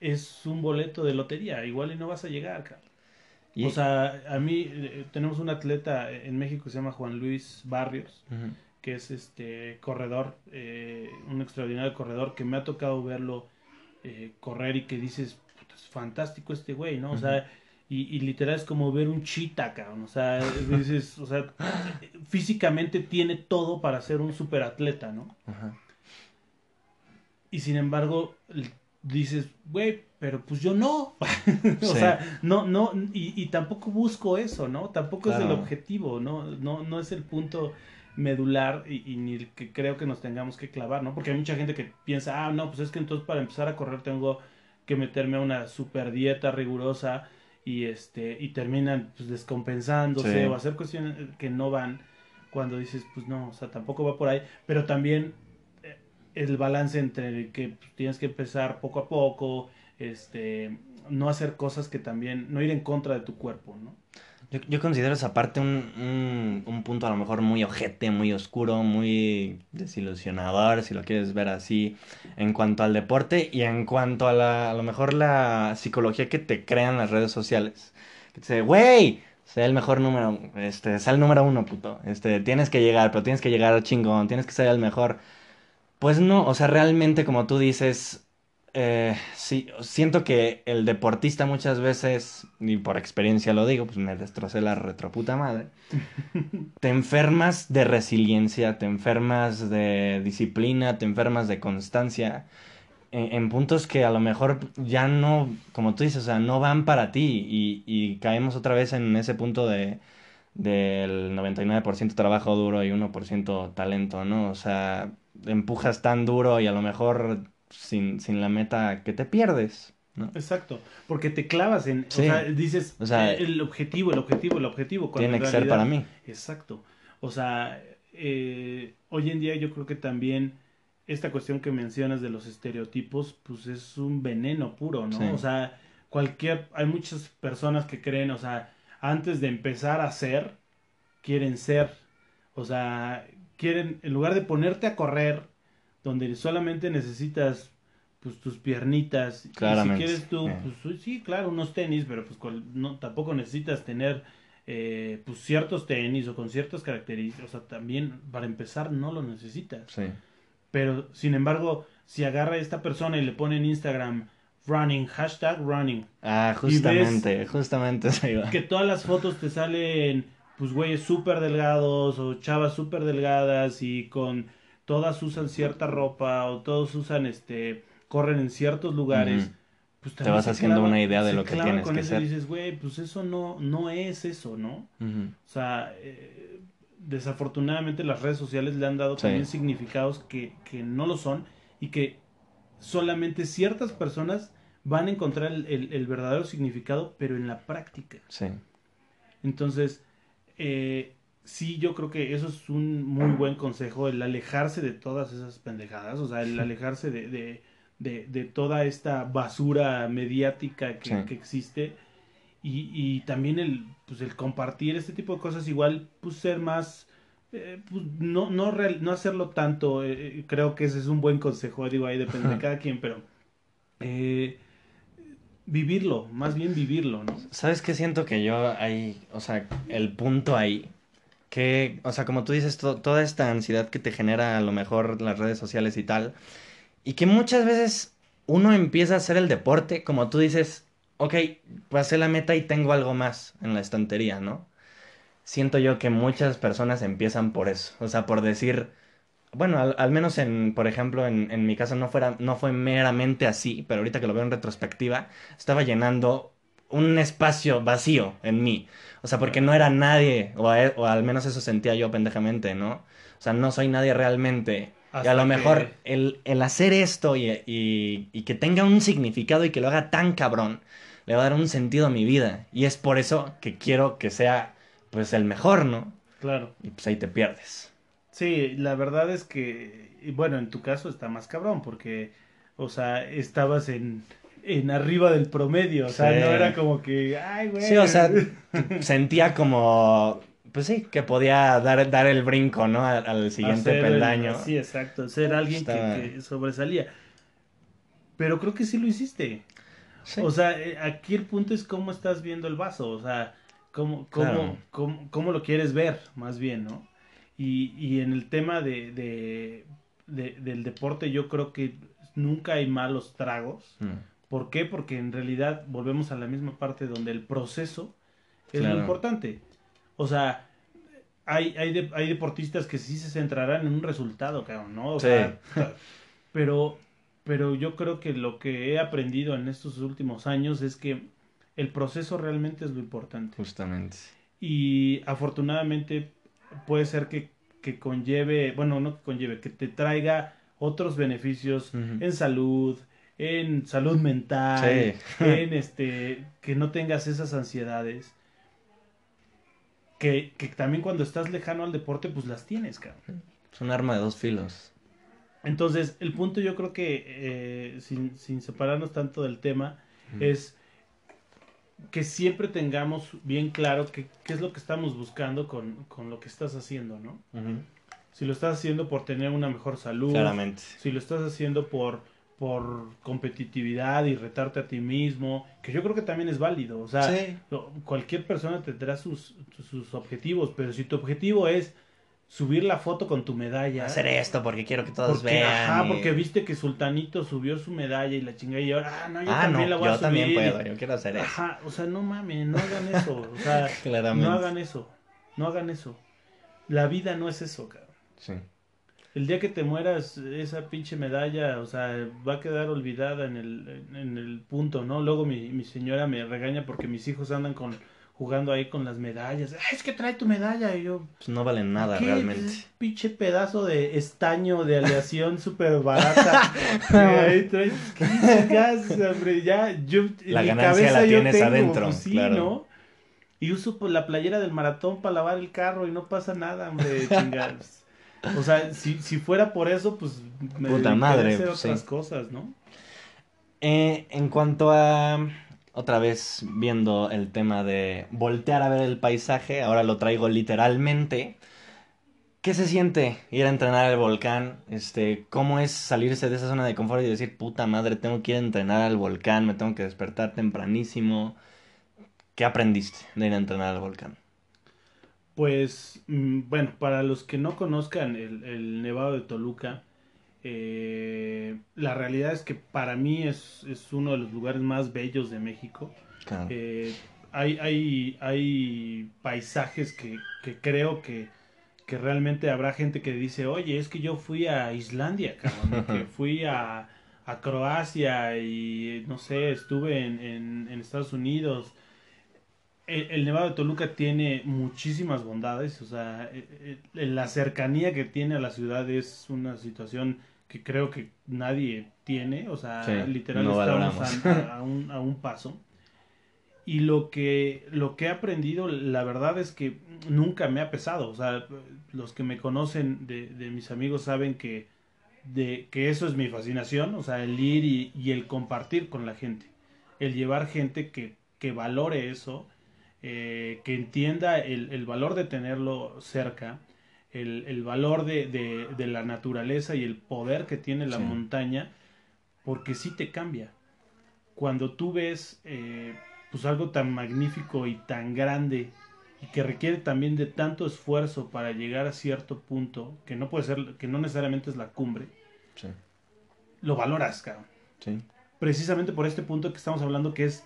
es un boleto de lotería, igual y no vas a llegar, cabrón. O sea, a mí eh, tenemos un atleta en México que se llama Juan Luis Barrios que es este corredor, eh, un extraordinario corredor que me ha tocado verlo eh, correr y que dices, es fantástico este güey, ¿no? O sea, y, literal es como ver un chita, cabrón. O sea, dices, o sea, físicamente tiene todo para ser un superatleta, ¿no? Y sin embargo, dices, güey, pero pues yo no. o sea, no, no, y, y, tampoco busco eso, ¿no? Tampoco es el objetivo, ¿no? No, no es el punto medular y, ni que creo que nos tengamos que clavar, ¿no? Porque hay mucha gente que piensa, ah, no, pues es que entonces para empezar a correr tengo que meterme a una super dieta rigurosa y este y terminan pues descompensándose o hacer cuestiones que no van cuando dices, pues no, o sea, tampoco va por ahí, pero también eh, el balance entre que pues, tienes que empezar poco a poco, este, no hacer cosas que también, no ir en contra de tu cuerpo, ¿no? Yo, yo considero esa parte un, un, un punto a lo mejor muy ojete, muy oscuro, muy desilusionador, si lo quieres ver así, en cuanto al deporte y en cuanto a la, a lo mejor la psicología que te crean las redes sociales. Que te dice, güey, sea el mejor número, este, sea el número uno, puto. Este, tienes que llegar, pero tienes que llegar chingón, tienes que ser el mejor. Pues no, o sea, realmente como tú dices, eh, sí, siento que el deportista muchas veces, y por experiencia lo digo, pues me destrocé la retroputa madre, te enfermas de resiliencia, te enfermas de disciplina, te enfermas de constancia, en, en puntos que a lo mejor ya no, como tú dices, o sea, no van para ti y, y caemos otra vez en ese punto de del 99% trabajo duro y 1% talento, ¿no? O sea, empujas tan duro y a lo mejor sin, sin la meta que te pierdes, ¿no? Exacto, porque te clavas en, Sí. o sea, dices O sea, el objetivo, el objetivo, el objetivo. cuando Tiene en que ser para mí. Exacto. O sea, eh, hoy en día yo creo que también esta cuestión que mencionas de los estereotipos, pues es un veneno puro, ¿no? Sí. O sea, cualquier, hay muchas personas que creen, o sea, antes de empezar a ser, quieren ser. O sea, quieren, en lugar de ponerte a correr, donde solamente necesitas pues tus piernitas y Claramente, si quieres tú eh. pues sí claro unos tenis pero pues cual- no tampoco necesitas tener eh, pues ciertos tenis o con ciertas características o sea también para empezar no lo necesitas Sí. pero sin embargo si agarra a esta persona y le pone en Instagram running hashtag running Ah, justamente, justamente eso iba. que todas las fotos te salen, pues, güeyes súper delgados o chavas súper delgadas y con todas usan cierta ropa o todos usan, este, corren en ciertos lugares. Pues Te vas haciendo una idea de lo que tienes con que eso ser. Y dices, güey, pues eso no, no es eso, ¿no? O sea, eh, desafortunadamente las redes sociales le han dado Sí. también significados que, que no lo son y que solamente ciertas personas van a encontrar el- el- el verdadero significado, pero en la práctica. Sí. Entonces, eh, sí, yo creo que eso es un muy buen consejo, el alejarse de todas esas pendejadas, o sea, el alejarse de, de, de, de toda esta basura mediática que, Sí. que existe y, y también el, pues, el compartir este tipo de cosas, igual, pues ser más... eh, pues, no, no, real- no hacerlo tanto, eh, eh, creo que ese es un buen consejo, digo, ahí depende de cada quien, pero eh, vivirlo, más bien vivirlo, ¿no? ¿Sabes qué siento que yo ahí, o sea, el punto ahí, que, o sea, como tú dices, to- toda esta ansiedad que te genera a lo mejor las redes sociales y tal, y que muchas veces uno empieza a hacer el deporte, como tú dices, ok, pasé la meta y tengo algo más en la estantería, ¿no? Siento yo que muchas personas empiezan por eso, o sea, por decir, bueno, al, al menos en, por ejemplo, en, en mi caso no fuera, no fue meramente así, pero ahorita que lo veo en retrospectiva, estaba llenando un espacio vacío en mí. O sea, porque no era nadie, o, a- o al menos eso sentía yo pendejamente, ¿no? O sea, no soy nadie realmente. y a lo que- mejor el, el hacer esto y, y- y que tenga un significado y que lo haga tan cabrón, le va a dar un sentido a mi vida. Y es por eso que quiero que sea, pues, el mejor, ¿no? Claro. Y pues ahí te pierdes. Sí, la verdad es que, bueno, en tu caso está más cabrón, porque, o sea, estabas en, en arriba del promedio, o sea, Sí. no era como que, ay, güey. Sí, o sea, sentía como, pues sí, que podía dar, dar el brinco, ¿no? Al, al siguiente el- peldaño. Sí, exacto, ser alguien que- Estaba- que, sobresalía. Pero creo que sí lo hiciste. Sí. O sea, eh, aquí el punto es cómo estás viendo el vaso, o sea, cómo, cómo, Claro. cómo, cómo lo quieres ver, más bien, ¿no? Y, y en el tema de, de, de- del deporte, yo creo que nunca hay malos tragos. Mm. ¿Por qué? Porque en realidad volvemos a la misma parte donde el proceso es Claro. lo importante. O sea, hay, hay, de- hay deportistas que sí se centrarán en un resultado, cabrón, ¿no? O Sí. sea, pero, pero yo creo que lo que he aprendido en estos últimos años es que el proceso realmente es lo importante. Justamente. Y afortunadamente puede ser que, que conlleve, bueno, no que conlleve, que te traiga otros beneficios Ujú. en salud, en salud mental, Sí. en este, que no tengas esas ansiedades. Que, que también cuando estás lejano al deporte, pues las tienes, cabrón. Es un arma de dos filos. Entonces, el punto yo creo que, eh, sin, sin separarnos tanto del tema, es que siempre tengamos bien claro qué es lo que estamos buscando con, lo que estás haciendo, ¿no? Si lo estás haciendo por tener una mejor salud. Claramente. Si lo estás haciendo por, por competitividad y retarte a ti mismo, que yo creo que también es válido. O sea, cualquier persona tendrá sus, sus objetivos, pero si tu objetivo es subir la foto con tu medalla. Hacer esto porque quiero que todos vean. Ajá, porque viste que Sultanito subió su medalla y la chingada y ahora, ah, no, yo ah, también la voy a subir. Yo también puedo, yo quiero hacer eso. Ajá, o sea, no mames, no hagan eso. O sea, no hagan eso. No hagan eso. La vida no es eso, cabrón. Sí. El día que te mueras, esa pinche medalla, o sea, va a quedar olvidada en el, en el punto, ¿no? Luego mi, mi señora me regaña porque mis hijos andan con jugando ahí con las medallas. es que trae tu medalla. Y yo. Pues no valen nada realmente. pinche pedazo de estaño de aleación súper barata. ahí traes hombre. Ya, yo. La ganancia la tienes adentro. Pues, claro. ¿no? Y uso pues, la playera del maratón para lavar el carro y no pasa nada, hombre, chingados. O sea, si, si fuera por eso, pues me Puta madre, hacer otras cosas, ¿no? Eh, en cuanto a otra vez viendo el tema de voltear a ver el paisaje, ahora lo traigo literalmente. ¿Qué se siente ir a entrenar al volcán? Este, ¿cómo es salirse de esa zona de confort y decir, puta madre, tengo que ir a entrenar al volcán, me tengo que despertar tempranísimo? ¿Qué aprendiste de ir a entrenar al volcán? Pues, mm, bueno, para los que no conozcan el, el Nevado de Toluca, eh, la realidad es que para mí es, es, uno de los lugares más bellos de México. Eh, hay, hay, hay paisajes que, que creo que, que, realmente habrá gente que dice, oye, es que yo fui a Islandia, que fui a, a, Croacia y no sé, estuve en, en, Estados Unidos. El, Nevado de Toluca tiene muchísimas bondades, o sea, eh, la cercanía que tiene a la ciudad es una situación que creo que nadie tiene, o sea, literalmente estamos a, un, a, un, paso. Y lo que, lo que he aprendido, la verdad es que nunca me ha pesado, o sea, los que me conocen de, de mis amigos saben que, de, que eso es mi fascinación, o sea, el ir y, y el compartir con la gente, el llevar gente que, que valore eso, eh, que entienda el, el valor de tenerlo cerca, el, valor de, la naturaleza y el poder que tiene la montaña, porque sí te cambia. Cuando tú ves eh, pues algo tan magnífico y tan grande y que requiere también de tanto esfuerzo para llegar a cierto punto, que no puede ser, que no necesariamente es la cumbre, lo valoras, cabrón. Precisamente por este punto que estamos hablando que es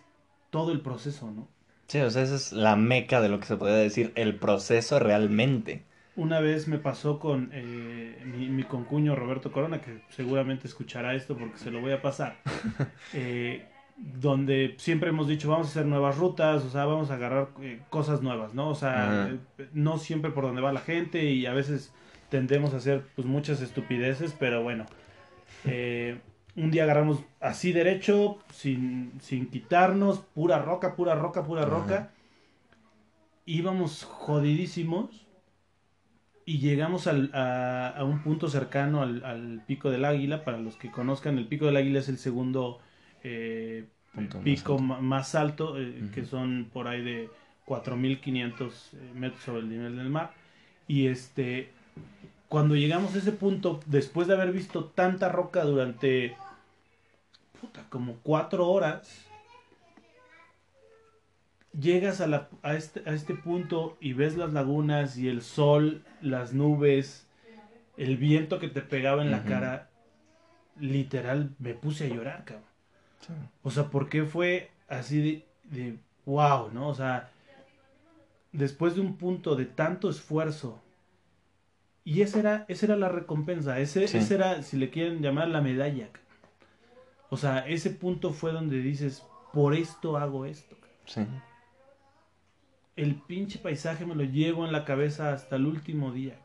todo el proceso, ¿no? Sí, o sea, esa es la meca de lo que se puede decir, el proceso realmente. Una vez me pasó con eh, mi, concuño Roberto Corona, que seguramente escuchará esto porque se lo voy a pasar, eh, donde siempre hemos dicho vamos a hacer nuevas rutas, o sea, vamos a agarrar eh, cosas nuevas, ¿no? O sea, no siempre por donde va la gente y a veces tendemos a hacer pues muchas estupideces, pero bueno, un día agarramos así derecho, sin, sin quitarnos, pura roca, pura roca, pura roca, íbamos jodidísimos y llegamos al, a, un punto cercano al, Pico del Águila. Para los que conozcan, el Pico del Águila es el segundo eh, pico más alto, eh, que son por ahí de 4.500 eh, metros sobre el nivel del mar. Y este, cuando llegamos a ese punto, después de haber visto tanta roca durante puta, como cuatro horas, llegas a, la, a, este, a este punto y ves las lagunas y el sol, las nubes, el viento que te pegaba en la cara, literal me puse a llorar, cabrón. O sea, porque fue así de, de, wow, ¿no? O sea, después de un punto de tanto esfuerzo, y esa era, esa era la recompensa, ese, ese era, si le quieren llamar, la medalla. O sea, ese punto fue donde dices, por esto hago esto. Sí el pinche paisaje me lo llevo en la cabeza hasta el último día.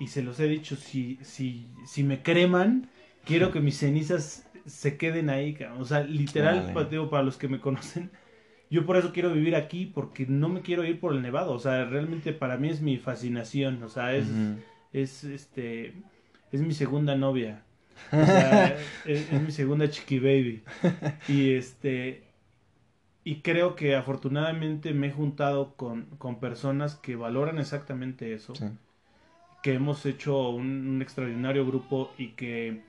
Y se los he dicho, si, si, si me creman, quiero que mis cenizas se queden ahí. O sea, literal, para los que me conocen, yo por eso quiero vivir aquí, porque no me quiero ir por el nevado. O sea, realmente para mí es mi fascinación. O sea, es, es este, es mi segunda novia. O sea, es, es mi segunda chiqui baby. Y este, y creo que afortunadamente me he juntado con, con personas que valoran exactamente eso. Que hemos hecho un, extraordinario grupo y que,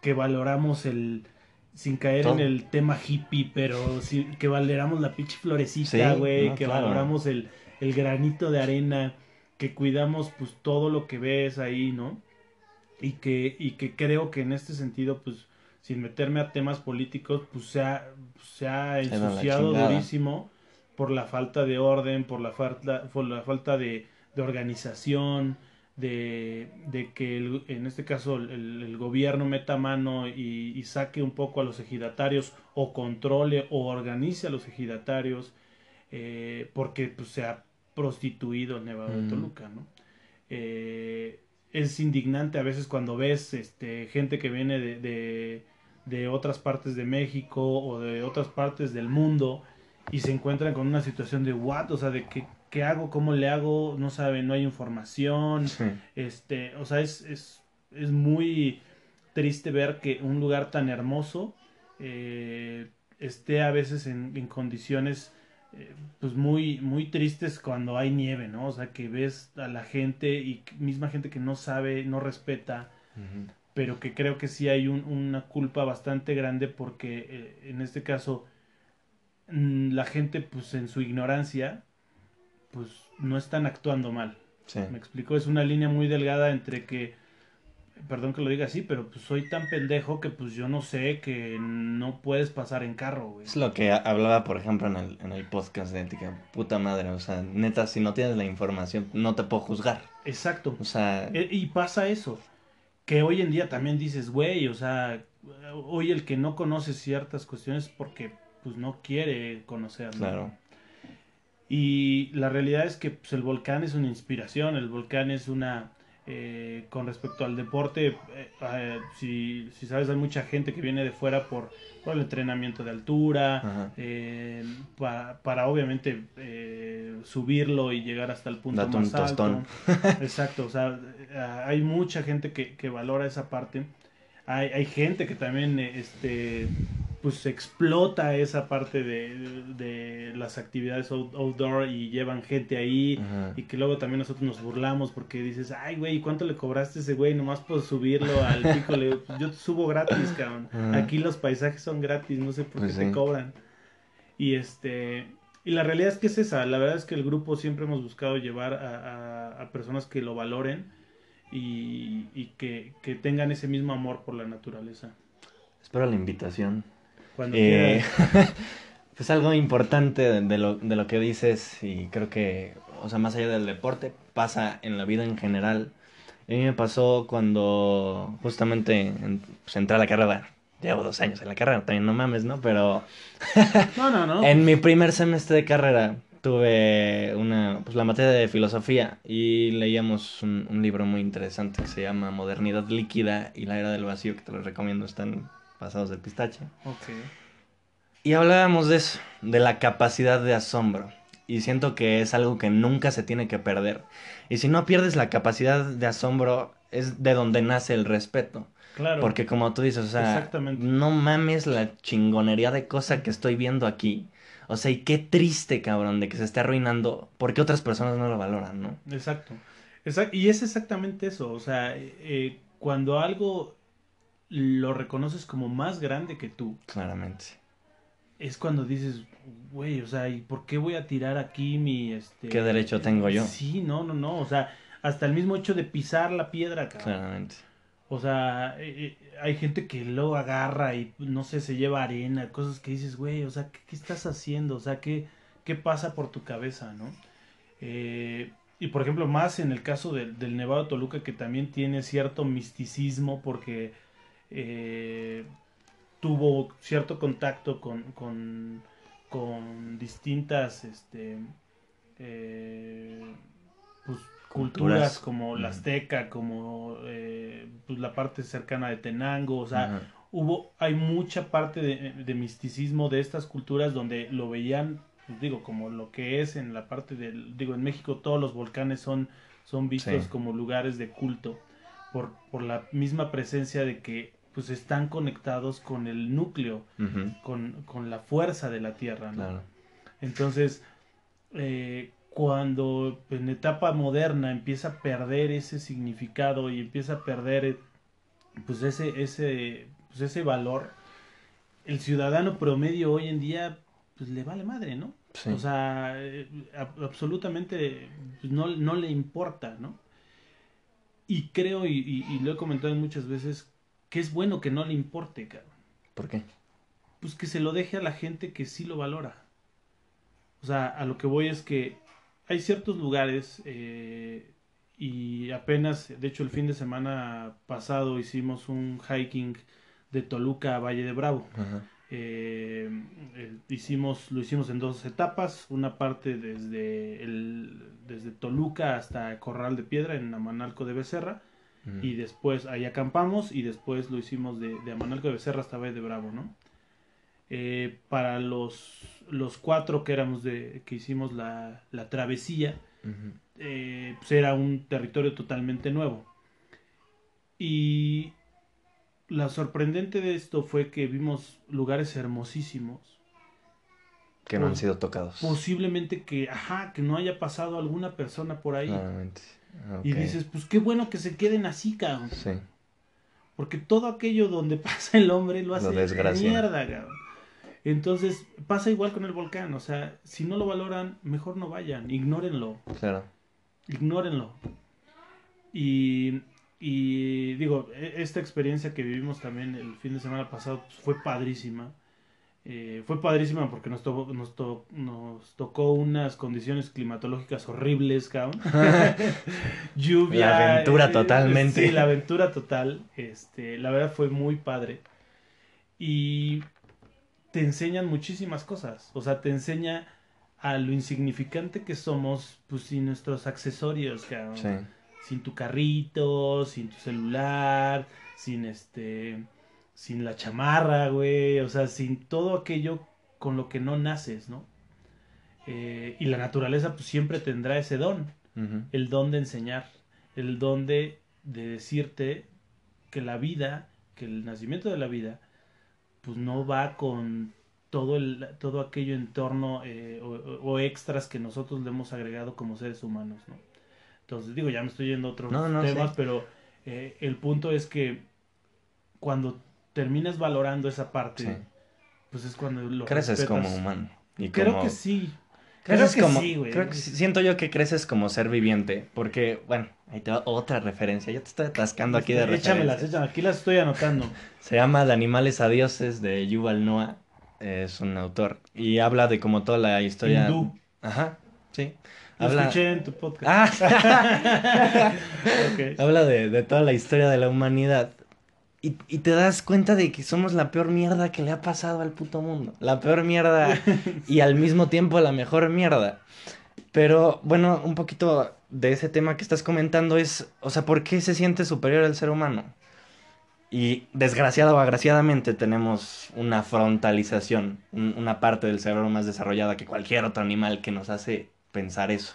que valoramos el, sin caer en el tema hippie, pero sí, que valoramos la pinche florecita, güey, que valoramos el, el, granito de arena, que cuidamos pues todo lo que ves ahí, ¿no? Y que, y que creo que en este sentido, pues, sin meterme a temas políticos, pues se ha, se ha ensuciado durísimo por la falta de orden, por la falta, por la falta de, de organización, de, de, que en este caso el, gobierno meta mano y, saque un poco a los ejidatarios o controle o organice a los ejidatarios eh, porque pues, se ha prostituido Nevada de mm. Toluca, ¿no? Eh, es indignante a veces cuando ves este, gente que viene de, de, otras partes de México o de otras partes del mundo y se encuentran con una situación de what, o sea, de qué, qué hago, cómo le hago, no saben, no hay información, este, o sea, es, es, es, muy triste ver que un lugar tan hermoso eh, esté a veces en, en condiciones eh, pues muy, muy tristes cuando hay nieve, ¿no? O sea, que ves a la gente y misma gente que no sabe, no respeta, pero que creo que sí hay una culpa bastante grande porque eh, en este caso mm, la gente pues en su ignorancia pues no están actuando mal. Me explico, es una línea muy delgada entre que perdón que lo diga así, pero pues soy tan pendejo que pues yo no sé que no puedes pasar en carro, güey. Es lo que hablaba, por ejemplo, en el, en el podcast de ética. Puta madre, o sea, neta, si no tienes la información, no te puedo juzgar. Exacto. O sea... E, y pasa eso, que hoy en día también dices, güey, o sea, hoy el que no conoce ciertas cuestiones porque pues no quiere conocerlo. Claro. Y la realidad es que pues, el volcán es una inspiración, el volcán es una eh, con respecto al deporte, eh, eh, si, si, sabes, hay mucha gente que viene de fuera por, por el entrenamiento de altura, para, para, obviamente subirlo y llegar hasta el punto más alto. Exacto, o sea, hay mucha gente que, que valora esa parte. Hay, hay gente que también este, pues explota esa parte de, de las actividades outdoor y llevan gente ahí y que luego también nosotros nos burlamos porque dices, ay güey, ¿cuánto le cobraste a ese güey nomás por subirlo al pico? yo subo gratis, cabrón. Aquí los paisajes son gratis, no sé por qué pues te cobran. Y este, y la realidad es que es esa, la verdad es que el grupo siempre hemos buscado llevar a, a, personas que lo valoren y, y que, que tengan ese mismo amor por la naturaleza. Espero la invitación. Cuando eh, pues algo importante de lo, de lo que dices y creo que, o sea, más allá del deporte, pasa en la vida en general. A mí me pasó cuando justamente pues, entré a la carrera, llevo dos años en la carrera, también no mames, ¿no? Pero no, no, no. en mi primer semestre de carrera tuve una, pues la materia de filosofía y leíamos un, un libro muy interesante que se llama Modernidad líquida y la era del vacío, que te lo recomiendo, están pasados de pistache. Ok. Y hablábamos de eso, de la capacidad de asombro. Y siento que es algo que nunca se tiene que perder. Y si no pierdes la capacidad de asombro, es de donde nace el respeto. Claro. Porque como tú dices, o sea, no mames la chingonería de cosa que estoy viendo aquí. O sea, y qué triste, cabrón, de que se esté arruinando porque otras personas no lo valoran, ¿no? Exacto. Y es exactamente eso. O sea, eh, cuando algo lo reconoces como más grande que tú. Claramente. Es cuando dices, güey, o sea, ¿y por qué voy a tirar aquí mi... Este, ¿Qué derecho tengo yo? Sí, no, no, no, o sea, hasta el mismo hecho de pisar la piedra, Claramente. O sea, eh, eh, hay gente que lo agarra y, no sé, se lleva arena, cosas que dices, güey, o sea, ¿qué, estás haciendo? O sea, ¿qué, ¿qué pasa por tu cabeza, no? Eh, y por ejemplo, más en el caso del Nevado Toluca, que también tiene cierto misticismo, porque eh, tuvo cierto contacto con, con, con distintas este, eh, pues, culturas, como la azteca, como eh, pues, la parte cercana de Tenango, o sea, hubo, hay mucha parte de, misticismo de estas culturas donde lo veían, pues, digo, como lo que es en la parte del, digo, en México todos los volcanes son, son vistos como lugares de culto por, por la misma presencia de que pues están conectados con el núcleo, con, la fuerza de la Tierra. ¿no? Entonces, eh, cuando en etapa moderna empieza a perder ese significado y empieza a perder pues ese, ese, pues ese valor, el ciudadano promedio hoy en día pues le vale madre, ¿no? O sea, eh, absolutamente pues, no, no, le importa, ¿no? Y creo, y, lo he comentado muchas veces, que es bueno que no le importe, cabrón. ¿Por qué? Pues que se lo deje a la gente que sí lo valora. O sea, a lo que voy es que hay ciertos lugares eh, y apenas, de hecho el fin de semana pasado hicimos un hiking de Toluca a Valle de Bravo. Eh, eh, hicimos, lo hicimos en dos etapas, una parte desde, el, desde Toluca hasta Corral de Piedra en Amanalco de Becerra y después ahí acampamos y después lo hicimos de, de Amanalco de Becerra hasta Valle de Bravo, ¿no? Eh, para los, los cuatro que éramos de, que hicimos la, la travesía, pues era un territorio totalmente nuevo. Y la sorprendente de esto fue que vimos lugares hermosísimos. Que no han sido tocados. Posiblemente que, ajá, que no haya pasado alguna persona por ahí. Y dices, pues qué bueno que se queden así, cabrón. Sí. Porque todo aquello donde pasa el hombre lo hace mierda, cabrón. Entonces, pasa igual con el volcán. O sea, si no lo valoran, mejor no vayan. Ignórenlo. Claro. Ignórenlo. Y y digo, e, esta experiencia que vivimos también el fin de semana pasado pues, fue padrísima. Eh, fue padrísima porque nos, nos, nos tocó unas condiciones climatológicas horribles, cabrón. Lluvia. La aventura eh, totalmente. Sí, la aventura total. Este, la verdad fue muy padre. Y te enseñan muchísimas cosas. O sea, te enseña a lo insignificante que somos, pues sin nuestros accesorios, cabrón. Sí sin tu carrito, sin tu celular, sin este, sin la chamarra, güey, o sea, sin todo aquello con lo que no naces, ¿no? Eh, y la naturaleza pues siempre tendrá ese don, el don de enseñar, el don de, decirte que la vida, que el nacimiento de la vida, pues no va con todo el todo aquello en torno eh, o, extras que nosotros le hemos agregado como seres humanos, ¿no? Entonces, digo, ya me estoy yendo a otros temas, pero eh, el punto es que cuando terminas valorando esa parte, pues es cuando lo Creces como humano. Y creo que sí. Creo que como, sí, güey. siento yo que creces como ser viviente, porque, bueno, ahí te va otra referencia. Yo te estoy atascando aquí de Échamelas, échamelas, aquí las estoy anotando. Se llama De animales a dioses de Yuval Noah, es un autor, y habla de como toda la historia... Ajá, sí. Habla... escuché en tu podcast. Ah. Habla de, toda la historia de la humanidad. Y, te das cuenta de que somos la peor mierda que le ha pasado al puto mundo. La peor mierda y al mismo tiempo la mejor mierda. Pero bueno, un poquito de ese tema que estás comentando es, o sea, ¿por qué se siente superior al ser humano? Y desgraciado o agraciadamente tenemos una frontalización, una parte del cerebro más desarrollada que cualquier otro animal que nos hace pensar eso,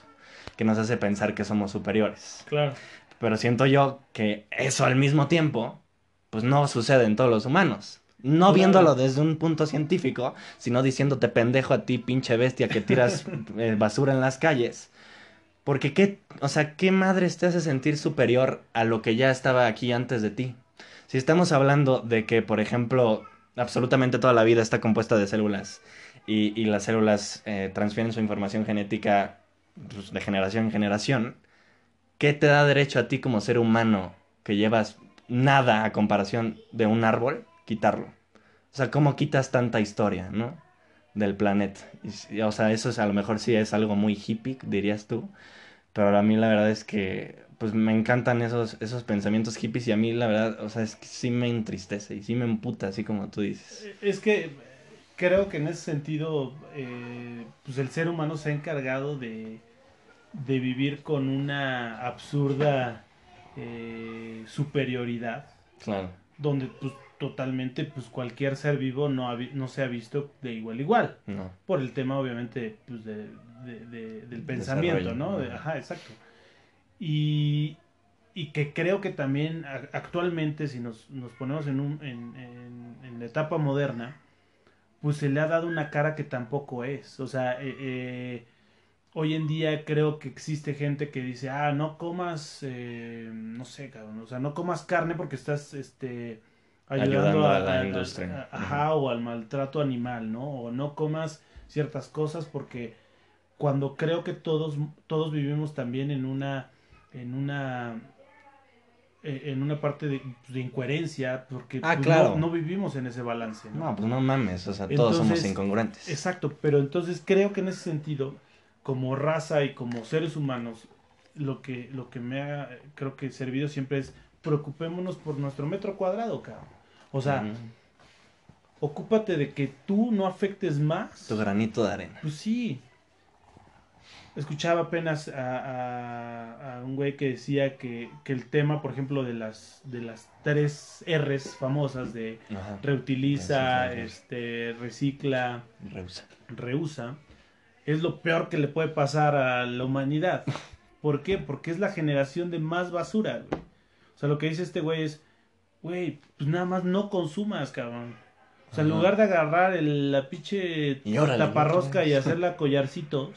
que nos hace pensar que somos superiores. Claro. Pero siento yo que eso al mismo tiempo, pues no sucede en todos los humanos. No viéndolo desde un punto científico, sino diciéndote pendejo a ti, pinche bestia, que tiras eh, basura en las calles. Porque qué, o sea, ¿qué madre te hace sentir superior a lo que ya estaba aquí antes de ti? Si estamos hablando de que, por ejemplo, absolutamente toda la vida está compuesta de células y, las células eh, transfieren su información genética pues, de generación en generación, ¿qué te da derecho a ti como ser humano que llevas nada a comparación de un árbol, quitarlo? O sea, ¿cómo quitas tanta historia, no? Del planeta. o sea, eso es a lo mejor sí es algo muy hippie, dirías tú. Pero a mí la verdad es que pues me encantan esos, esos pensamientos hippies y a mí la verdad, o sea, es que sí me entristece y sí me emputa, así como tú dices. Es que creo que en ese sentido, eh, pues el ser humano se ha encargado de, de vivir con una absurda eh, superioridad. Claro. Donde pues totalmente pues cualquier ser vivo no, no se ha visto de igual a igual. No. Por el tema obviamente pues de, del pensamiento, ¿no? ajá, exacto. Y, y que creo que también actualmente, si nos, nos ponemos en, un, en, en, la etapa moderna, pues se le ha dado una cara que tampoco es. O sea, eh, eh, hoy en día creo que existe gente que dice, ah, no comas, eh, no sé, cabrón, o sea, no comas carne porque estás, este, ayudando, a, la industria. ajá, o al maltrato animal, ¿no? O no comas ciertas cosas porque cuando creo que todos, todos vivimos también en una, en una, eh, en una parte de, incoherencia, porque ah, pues, claro. no, vivimos en ese balance. ¿no? no, pues no mames, o sea, todos somos incongruentes. Exacto, pero entonces creo que en ese sentido como raza y como seres humanos, lo que, lo que me ha, creo que servido siempre es preocupémonos por nuestro metro cuadrado, cabrón. O sea, ocúpate de que tú no afectes más. Tu granito de arena. Pues sí. Escuchaba apenas a, a, un güey que decía que, que, el tema, por ejemplo, de las, de las tres R's famosas de reutiliza, este, recicla, reusa. reusa es lo peor que le puede pasar a la humanidad. ¿Por qué? Porque es la generación de más basura, güey. O sea, lo que dice este güey es, güey, pues nada más no consumas, cabrón. O sea, en lugar de agarrar el, la pinche taparrosca y hacerla collarcitos,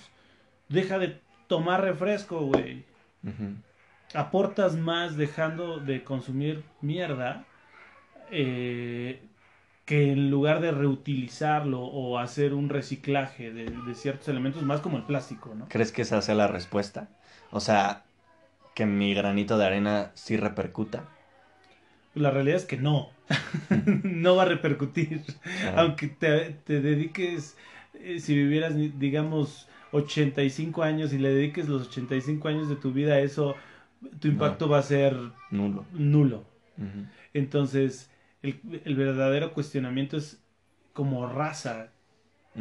deja de tomar refresco, güey. Aportas más dejando de consumir mierda eh, que en lugar de reutilizarlo o hacer un reciclaje de, ciertos elementos, más como el plástico, ¿no? ¿Crees que esa sea la respuesta? O sea, que mi granito de arena sí repercuta. La realidad es que no. no va a repercutir. Aunque te, dediques, eh, si vivieras, digamos, 85 años y le dediques los 85 años de tu vida a eso, tu impacto va a ser nulo. Nulo. Entonces, el, verdadero cuestionamiento es como raza,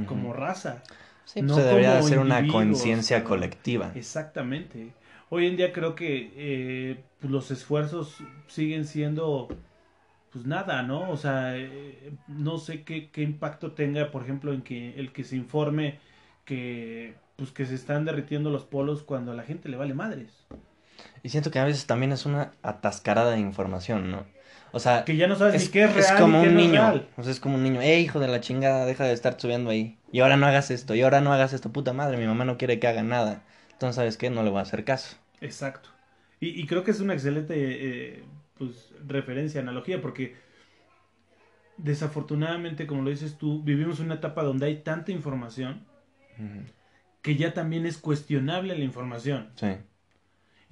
como raza. Sí, pues se debería hacer una conciencia colectiva. Exactamente. Hoy en día creo que eh, pues, los esfuerzos siguen siendo pues nada, ¿no? O sea, eh, no sé qué, qué, impacto tenga, por ejemplo, en que el que se informe que pues que se están derritiendo los polos cuando a la gente le vale madres. Y siento que a veces también es una atascarada de información, ¿no? O sea, que ya no sabes es, ni qué es real. Es como un niño. o sea, es como un niño. ¡Eh, hijo de la chingada! Deja de estar subiendo ahí. Y ahora no hagas esto. Y ahora no hagas esto. Puta madre, mi mamá no quiere que haga nada. Entonces, ¿sabes qué? No le voy a hacer caso. Exacto. Y, creo que es una excelente eh, pues, referencia, analogía, porque desafortunadamente, como lo dices tú, vivimos una etapa donde hay tanta información que ya también es cuestionable la información. Sí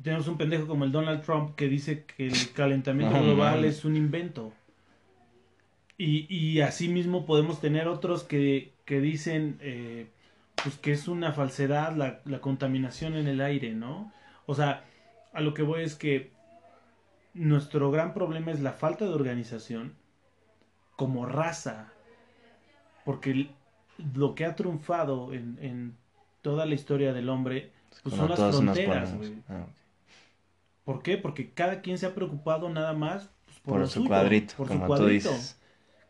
tenemos un pendejo como el Donald Trump que dice que el calentamiento global es un invento. Y, y así mismo podemos tener otros que, que dicen eh, pues que es una falsedad la, la, contaminación en el aire, ¿no? O sea, a lo que voy es que nuestro gran problema es la falta de organización como raza. Porque lo que ha triunfado en, en toda la historia del hombre pues son las fronteras, ¿Por qué? Porque cada quien se ha preocupado nada más pues, por, su cuadrito, por su cuadrito.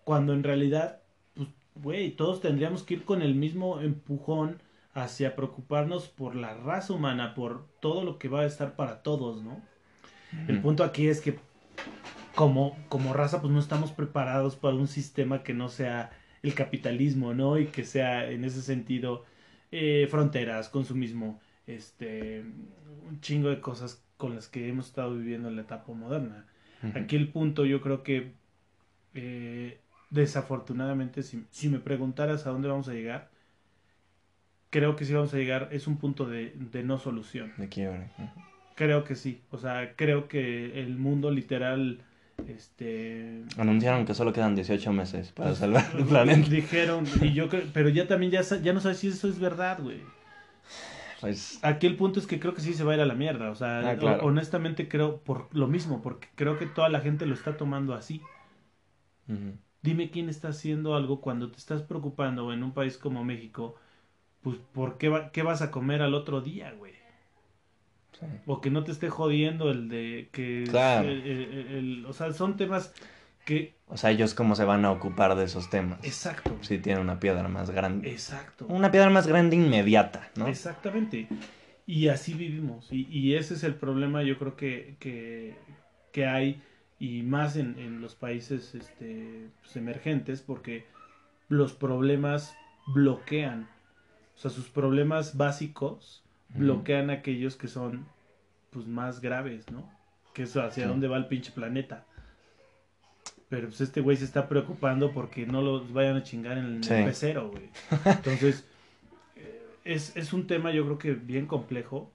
Cuando en realidad, pues, güey, todos tendríamos que ir con el mismo empujón hacia preocuparnos por la raza humana, por todo lo que va a estar para todos, ¿no? El punto aquí es que como, como raza, pues no estamos preparados para un sistema que no sea el capitalismo, ¿no? Y que sea en ese sentido eh, fronteras, consumismo, este, un chingo de cosas con las que hemos estado viviendo en la etapa moderna. Aquí el punto yo creo que eh, desafortunadamente si, si, me preguntaras a dónde vamos a llegar, creo que si vamos a llegar es un punto de, de no solución. De quiebra. Creo que sí, o sea, creo que el mundo literal... Este... Anunciaron que solo quedan 18 meses para salvar el planeta. Dijeron, y yo creo, pero ya también ya, ya no sabes si eso es verdad, güey. Pues, Aquí el punto es que creo que sí se va a ir a la mierda. O sea, ah, honestamente creo por lo mismo, porque creo que toda la gente lo está tomando así. Dime quién está haciendo algo cuando te estás preocupando en un país como México, pues ¿por qué, qué vas a comer al otro día, güey? O que no te esté jodiendo el de que... o sea, son temas que... O sea, ellos cómo se van a ocupar de esos temas. Exacto. Si tienen una piedra más grande. Exacto. Una piedra más grande inmediata, ¿no? Exactamente. Y así vivimos. Y, y ese es el problema, yo creo que, que, que hay, y más en, en los países este, pues, emergentes, porque los problemas bloquean. O sea, sus problemas básicos bloquean aquellos que son pues más graves, ¿no? Que es hacia dónde va el pinche planeta. Pero pues este güey se está preocupando porque no los vayan a chingar en el Sí. pecero, güey. Entonces, eh, es, es un tema yo creo que bien complejo,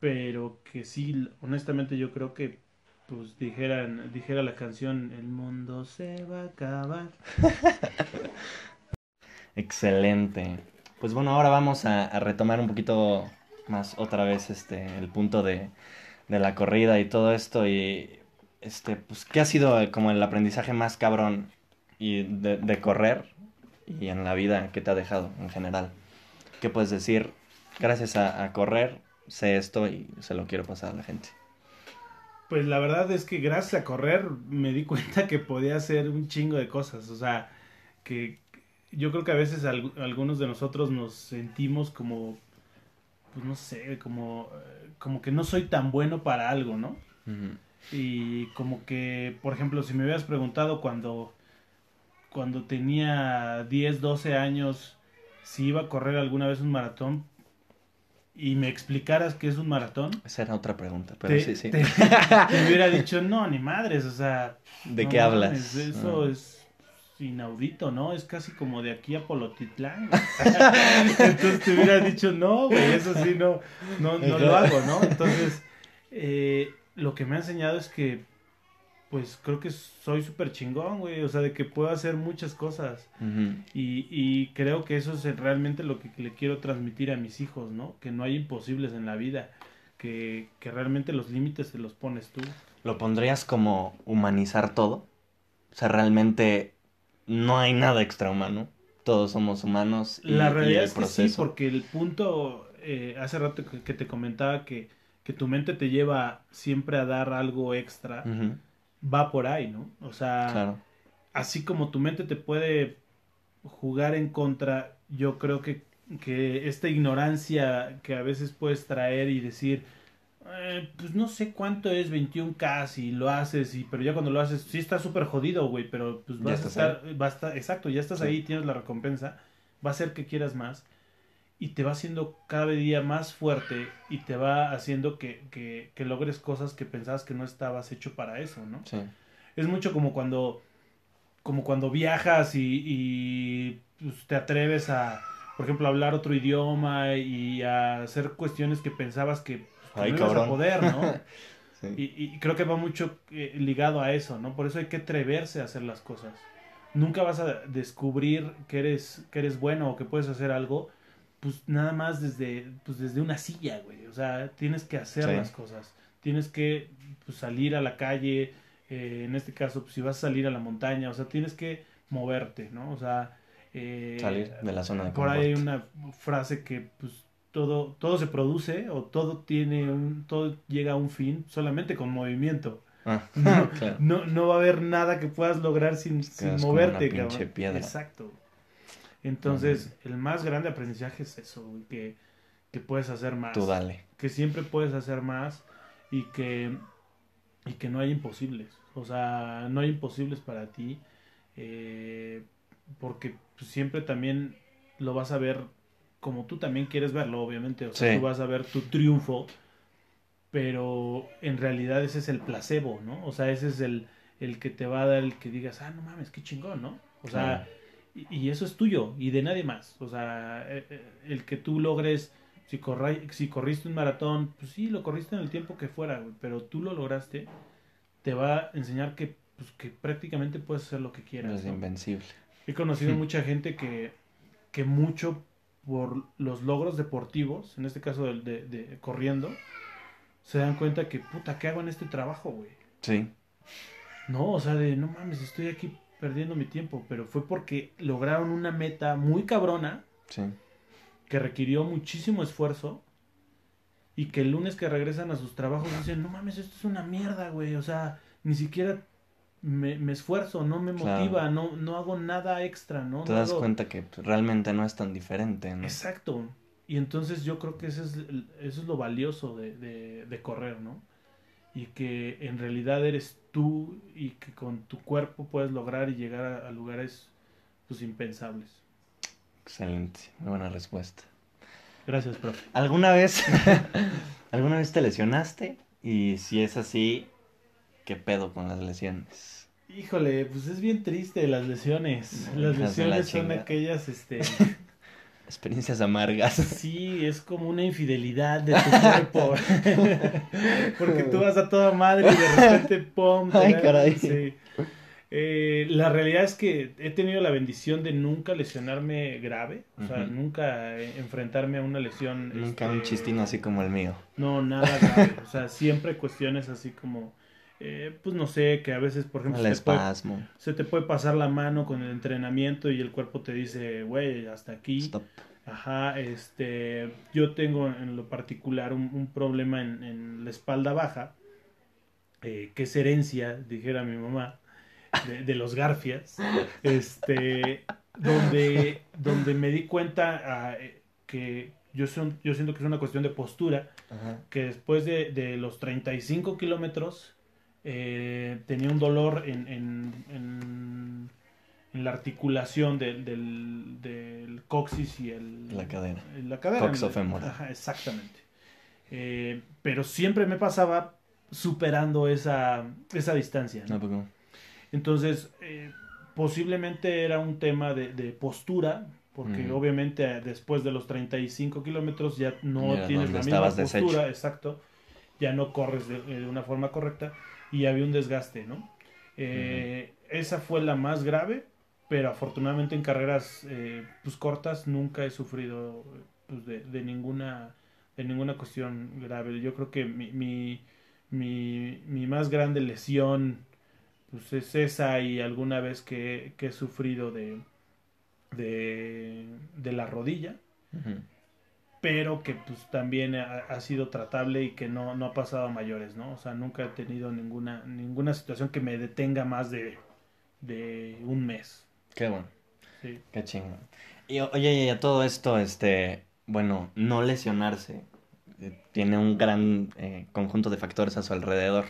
pero que sí, honestamente yo creo que, pues dijeran, dijera la canción, el mundo se va a acabar. Excelente. Pues bueno, ahora vamos a, a retomar un poquito más otra vez este el punto de, de la corrida y todo esto y este pues qué ha sido eh, como el aprendizaje más cabrón y de, de correr y en la vida que te ha dejado en general. ¿Qué puedes decir? Gracias a, a correr sé esto y se lo quiero pasar a la gente. Pues la verdad es que gracias a correr me di cuenta que podía hacer un chingo de cosas. O sea, que yo creo que a veces al- algunos de nosotros nos sentimos como, pues no sé, como, eh, como que no soy tan bueno para algo, ¿no? Y como que, por ejemplo, si me hubieras preguntado cuando, cuando tenía 10, 12 años si iba a correr alguna vez un maratón y me explicaras qué es un maratón, Esa era otra pregunta, pero te, sí, sí. te- te hubiera dicho, no, ni madres, o sea... ¿De no qué hablas? eso Ah. es inaudito, ¿no? Es casi como de aquí a Polotitlán. Entonces te hubiera dicho, no, güey, eso sí, no, no, no lo hago, ¿no? Entonces, eh, lo que me ha enseñado es que, pues creo que soy súper chingón, güey, o sea, de que puedo hacer muchas cosas. Y, y creo que eso es realmente lo que le quiero transmitir a mis hijos, ¿no? Que no hay imposibles en la vida, que, que realmente los límites te los pones tú. ¿Lo pondrías como humanizar todo? O sea, realmente no hay nada extrahumano. Todos somos humanos y, La y realidad el es que sí, porque el punto, eh, hace rato que, que te comentaba que, que tu mente te lleva siempre a dar algo extra, va por ahí, ¿no? O sea, Claro. así como tu mente te puede jugar en contra, yo creo que, que esta ignorancia que a veces puedes traer y decir, eh, pues no sé cuánto es 21K si lo haces, y, pero ya cuando lo haces, sí está súper jodido, güey, pero pues vas a estar, va a estar- exacto, ya estás Sí. ahí, tienes la recompensa, va a hacer que quieras más. Y te va haciendo cada día más fuerte y te va haciendo que, que, que logres cosas que pensabas que no estabas hecho para eso, ¿no? Sí. es mucho como cuando como cuando viajas y, y, pues, te atreves a por ejemplo a hablar otro idioma y a hacer cuestiones que pensabas que, pues, Ay, no ibas a poder no Sí. y, y creo que va mucho eh, ligado a eso no por eso hay que atreverse a hacer las cosas nunca vas a descubrir que eres que eres bueno o que puedes hacer algo pues nada más desde pues desde una silla güey o sea tienes que hacer Sí. las cosas tienes que pues, salir a la calle eh, en este caso pues, si vas a salir a la montaña o sea tienes que moverte no o sea eh, Salir de la zona de por ahí hay una frase que pues todo todo se produce o todo tiene un todo llega a un fin solamente con movimiento Ah, no, claro. no, no va a haber nada que puedas lograr sin, sin Quedas como moverte, una pinche cabrón. piedra. Exacto. Entonces, el más grande aprendizaje es eso, güey, que, que puedes hacer más. Tú dale. Que siempre puedes hacer más y que, y que no hay imposibles. O sea, no hay imposibles para ti. eh, porque siempre también lo vas a ver como tú también quieres verlo, obviamente. O sea, Sí. tú vas a ver tu triunfo, pero en realidad ese es el placebo, ¿no? O sea, ese es el, el que te va a dar el que digas, ah, no mames, qué chingón, ¿no? O sea, y, y eso es tuyo y de nadie más. O sea, eh, eh, el que tú logres, si, corra- si corriste un maratón, pues sí, lo corriste en el tiempo que fuera, güey, pero tú lo lograste, te va a enseñar que, pues, que prácticamente puedes hacer lo que quieras. ¿no? invencible. He conocido mucha gente que, que mucho por los logros deportivos, en este caso de, de- de corriendo, se dan cuenta que, puta, ¿qué hago en este trabajo, güey? Sí. No, o sea, de no mames, estoy aquí perdiendo mi tiempo, pero fue porque lograron una meta muy cabrona Sí. que requirió muchísimo esfuerzo y que el lunes que regresan a sus trabajos dicen, no mames, esto es una mierda, güey, o sea, ni siquiera me, me esfuerzo, no me Claro. motiva, no, no hago nada extra, ¿no? Te No das hago- cuenta que realmente no es tan diferente, ¿no? Exacto. y entonces yo creo que eso es, eso es lo valioso de, de, de correr, ¿no? Y que en realidad eres tú y que con tu cuerpo puedes lograr y llegar a, a lugares pues impensables. Excelente, muy buena respuesta. Gracias, profe. ¿Alguna vez, ¿alguna vez te lesionaste? Y si es así, ¿qué pedo con las lesiones? Híjole, pues es bien triste las lesiones. Las Hijas de la lesiones son aquellas, este, Experiencias amargas. sí, es como una infidelidad de tu cuerpo. Porque tú vas a toda madre y de repente, ¡pum! Ay, caray. sí. Eh, la realidad es que he tenido la bendición de nunca lesionarme grave, o sea, nunca eh, enfrentarme a una lesión. Nunca un este, chistín así como el mío. No, nada grave. O sea, siempre cuestiones así como, eh, pues no sé, que a veces, por ejemplo, se te, puede, espasmo. se te puede pasar la mano con el entrenamiento y el cuerpo te dice, güey, hasta aquí. Stop. Ajá, este, yo tengo en lo particular un, un problema en, en la espalda baja, eh, que es herencia, dijera mi mamá, de, de los garfias, este, donde, donde me di cuenta ah, eh, que yo, son, yo siento que es una cuestión de postura, Ajá. que después de, de los 35 kilómetros eh, tenía un dolor en, en, en, en la articulación del, del, del coxis y el, La cadera. Coxofemoral. Ajá, exactamente. Eh, pero siempre me pasaba superando esa, esa distancia. ¿no? ¿A poco? Entonces, eh, posiblemente era un tema de, de postura, porque obviamente eh, después de los 35 kilómetros ya no tienes la misma postura, exacto, ya no corres de, de una forma correcta y había un desgaste, ¿no? Eh, Esa fue la más grave, pero afortunadamente en carreras eh, pues cortas nunca he sufrido pues, de, de ninguna de ninguna cuestión grave. Yo creo que mi, mi, mi, mi más grande lesión pues es esa y alguna vez que, que he sufrido de, de, de la rodilla. Pero que pues también ha, ha sido tratable y que no, no ha pasado a mayores, ¿no? O sea, nunca he tenido ninguna, ninguna situación que me detenga más de, de un mes. Qué bueno. Sí. Qué chingón. Y oye, y a todo esto, este, bueno, no lesionarse eh, tiene un gran eh, conjunto de factores a su alrededor,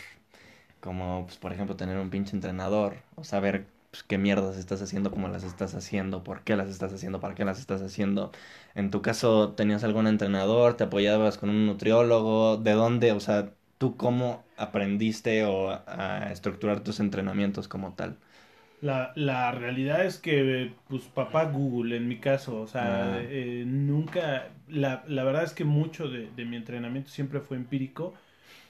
como, pues, por ejemplo, tener un pinche entrenador, o saber pues, qué mierdas estás haciendo, cómo las estás haciendo, por qué las estás haciendo, para qué las estás haciendo. En tu caso, ¿tenías algún entrenador? ¿Te apoyabas con un nutriólogo? ¿De dónde? O sea, ¿tú cómo aprendiste o a, estructurar tus entrenamientos como tal? La, la realidad es que, pues, papá Google, en mi caso, o sea, Ah. eh, nunca, la, la verdad es que mucho de, de mi entrenamiento siempre fue empírico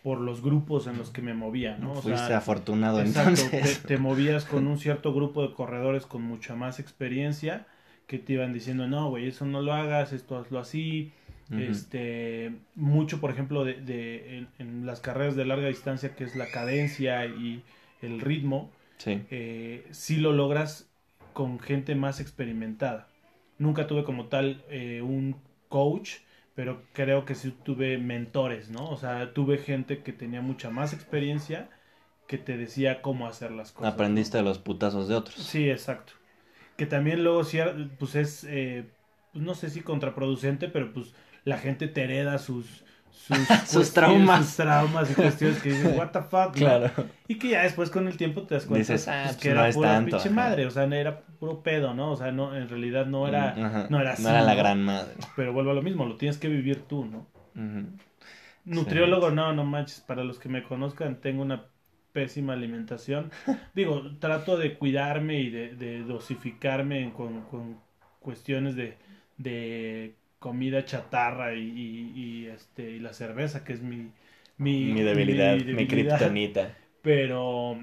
por los grupos en los que me movía, ¿no? O Fuiste sea, afortunado Exacto, entonces. Te, te movías con un cierto grupo de corredores con mucha más experiencia que te iban diciendo, no, güey, eso no lo hagas, esto hazlo así. Este, mucho, por ejemplo, de, de- en, en las carreras de larga distancia, que es la cadencia y el ritmo, Sí. eh, sí lo logras con gente más experimentada. Nunca tuve como tal eh, un coach, pero creo que sí tuve mentores, ¿no? O sea, tuve gente que tenía mucha más experiencia que te decía cómo hacer las cosas. Aprendiste de los putazos de otros. Sí, exacto. Que también luego, pues es, eh, pues no sé si contraproducente, pero pues la gente te hereda sus... Sus, traumas. sus traumas y cuestiones que dices, what the fuck, ¿no? Claro. Y que ya después con el tiempo te das cuenta Dices, ah, pues, pues que no era es pura tanto, pinche madre, o sea, no era puro pedo, ¿no? O sea, no, en realidad no era, Mm, no era así. No era la gran madre. Pero vuelvo a lo mismo, lo tienes que vivir tú, ¿no? Nutriólogo, no, no manches, para los que me conozcan, tengo una pésima alimentación. Digo, trato de cuidarme y de, de dosificarme con, con cuestiones de, de comida chatarra y, y- y, este, y la cerveza, que es mi, mi, Mi debilidad, mi, kriptonita. pero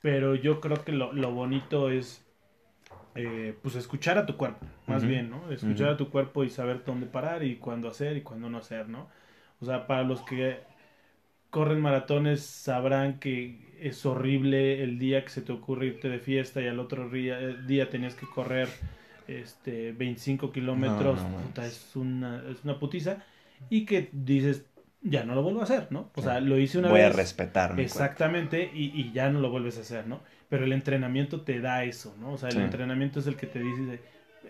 pero yo creo que lo, lo bonito es eh, pues escuchar a tu cuerpo más bien no escuchar a tu cuerpo y saber dónde parar y cuándo hacer y cuándo no hacer no o sea para los que corren maratones sabrán que es horrible el día que se te ocurre irte de fiesta y al otro día, día tenías que correr este 25 kilómetros No, no puta, manches. es una es una putiza y que dices ya no lo vuelvo a hacer no o sea lo hice una Voy vez a respetar. Exactamente, y, y ya no lo vuelves a hacer, ¿no? Pero el entrenamiento te da eso, ¿no? O sea, el Sí. entrenamiento es el que te dice,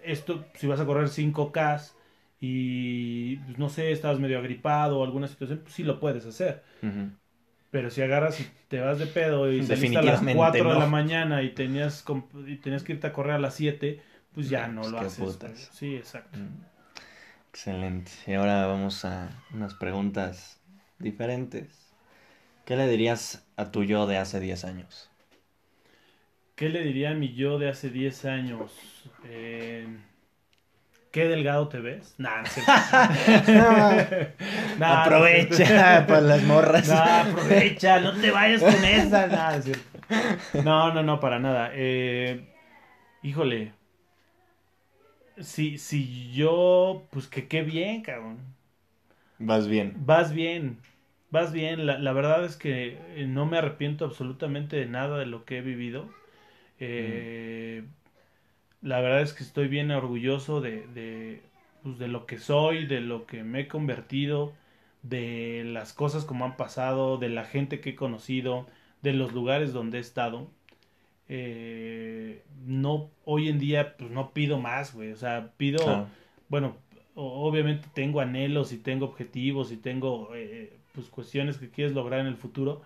esto, si vas a correr 5K y pues, no sé, estabas medio agripado o alguna situación, pues sí lo puedes hacer. Pero si agarras y te vas de pedo y saliste a las 4 de la mañana y tenías, y tenías que irte a correr a las 7, pues ya no lo haces. Sí, exacto. Mm. Excelente. Y ahora vamos a unas preguntas diferentes. ¿Qué le dirías a tu yo de hace 10 años? ¿Qué le diría a mi yo de hace 10 años? Eh... ¿Qué delgado te ves? Nah, no sé. aprovecha para las morras. No, aprovecha, no te vayas con esa. no, no, no, para nada. Eh, híjole. Si, si yo, pues que qué bien, cabrón. Vas bien. Vas bien. Vas bien. La, la verdad es que eh, no me arrepiento absolutamente de nada de lo que he vivido. Eh, la verdad es que estoy bien orgulloso de, de, pues, de lo que soy, de lo que me he convertido, de las cosas como han pasado, de la gente que he conocido, de los lugares donde he estado. Eh, no, hoy en día, pues no pido más, güey. O sea, pido, bueno, obviamente tengo anhelos y tengo objetivos y tengo, eh, pues, cuestiones que quieres lograr en el futuro,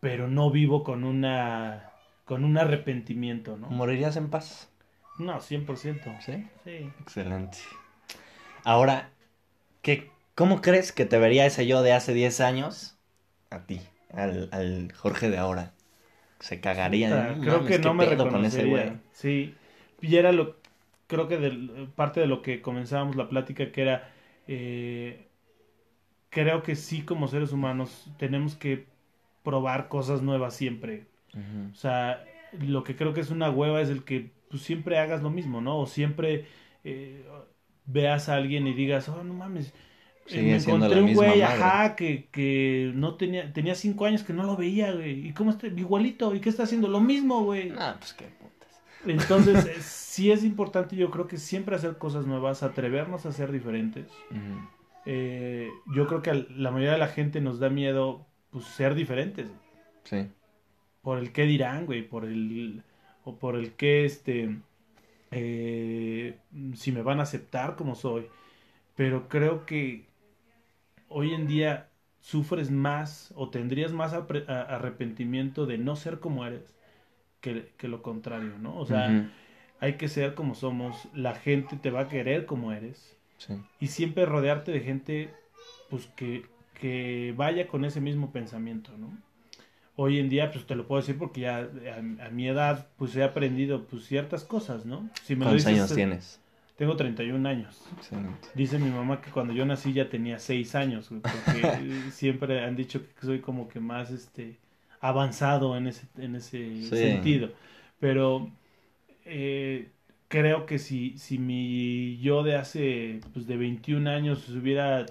pero no vivo con una, con un arrepentimiento, ¿no? ¿Morirías en paz? No, 100%. ¿Sí? Sí. Excelente. Ahora, ¿qué, ¿cómo crees que te vería ese yo de hace 10 años a ti, al, al Jorge de ahora? Se cagaría. creo que no me reconocería. Sí. Y era lo, creo que parte de lo que comenzábamos la plática que era, eh, creo que sí como seres humanos tenemos que probar cosas nuevas siempre. O sea, lo que creo que es una hueva es el que pues siempre hagas lo mismo, ¿no? O siempre eh, veas a alguien y digas, oh, no mames, eh, me encontré un güey, ajá, que, que no tenía, tenía cinco años que no lo veía, güey. ¿Y cómo está? Igualito, ¿y qué está haciendo? Lo mismo, güey. Ah, pues qué putas. Entonces, eh, sí es importante, yo creo que siempre hacer cosas nuevas, atrevernos a ser diferentes. yo creo que a la mayoría de la gente nos da miedo, pues, ser diferentes. Sí. Por el qué dirán, güey, por el o por el que este eh, si me van a aceptar como soy pero creo que hoy en día sufres más o tendrías más arrepentimiento de no ser como eres que, lo contrario, ¿no? O sea, hay que ser como somos, la gente te va a querer como eres y siempre rodearte de gente pues que, que vaya con ese mismo pensamiento, ¿no? hoy en día, pues te lo puedo decir porque ya a, mi edad, pues he aprendido pues ciertas cosas, ¿no? Si me ¿Cuántos años tienes? Tengo 31 años. Excelente. Dice mi mamá que cuando yo nací ya tenía 6 años, porque siempre han dicho que soy como que más este avanzado en ese, en ese sentido. Pero eh, creo que si, si mi yo de hace pues de 21 años hubiera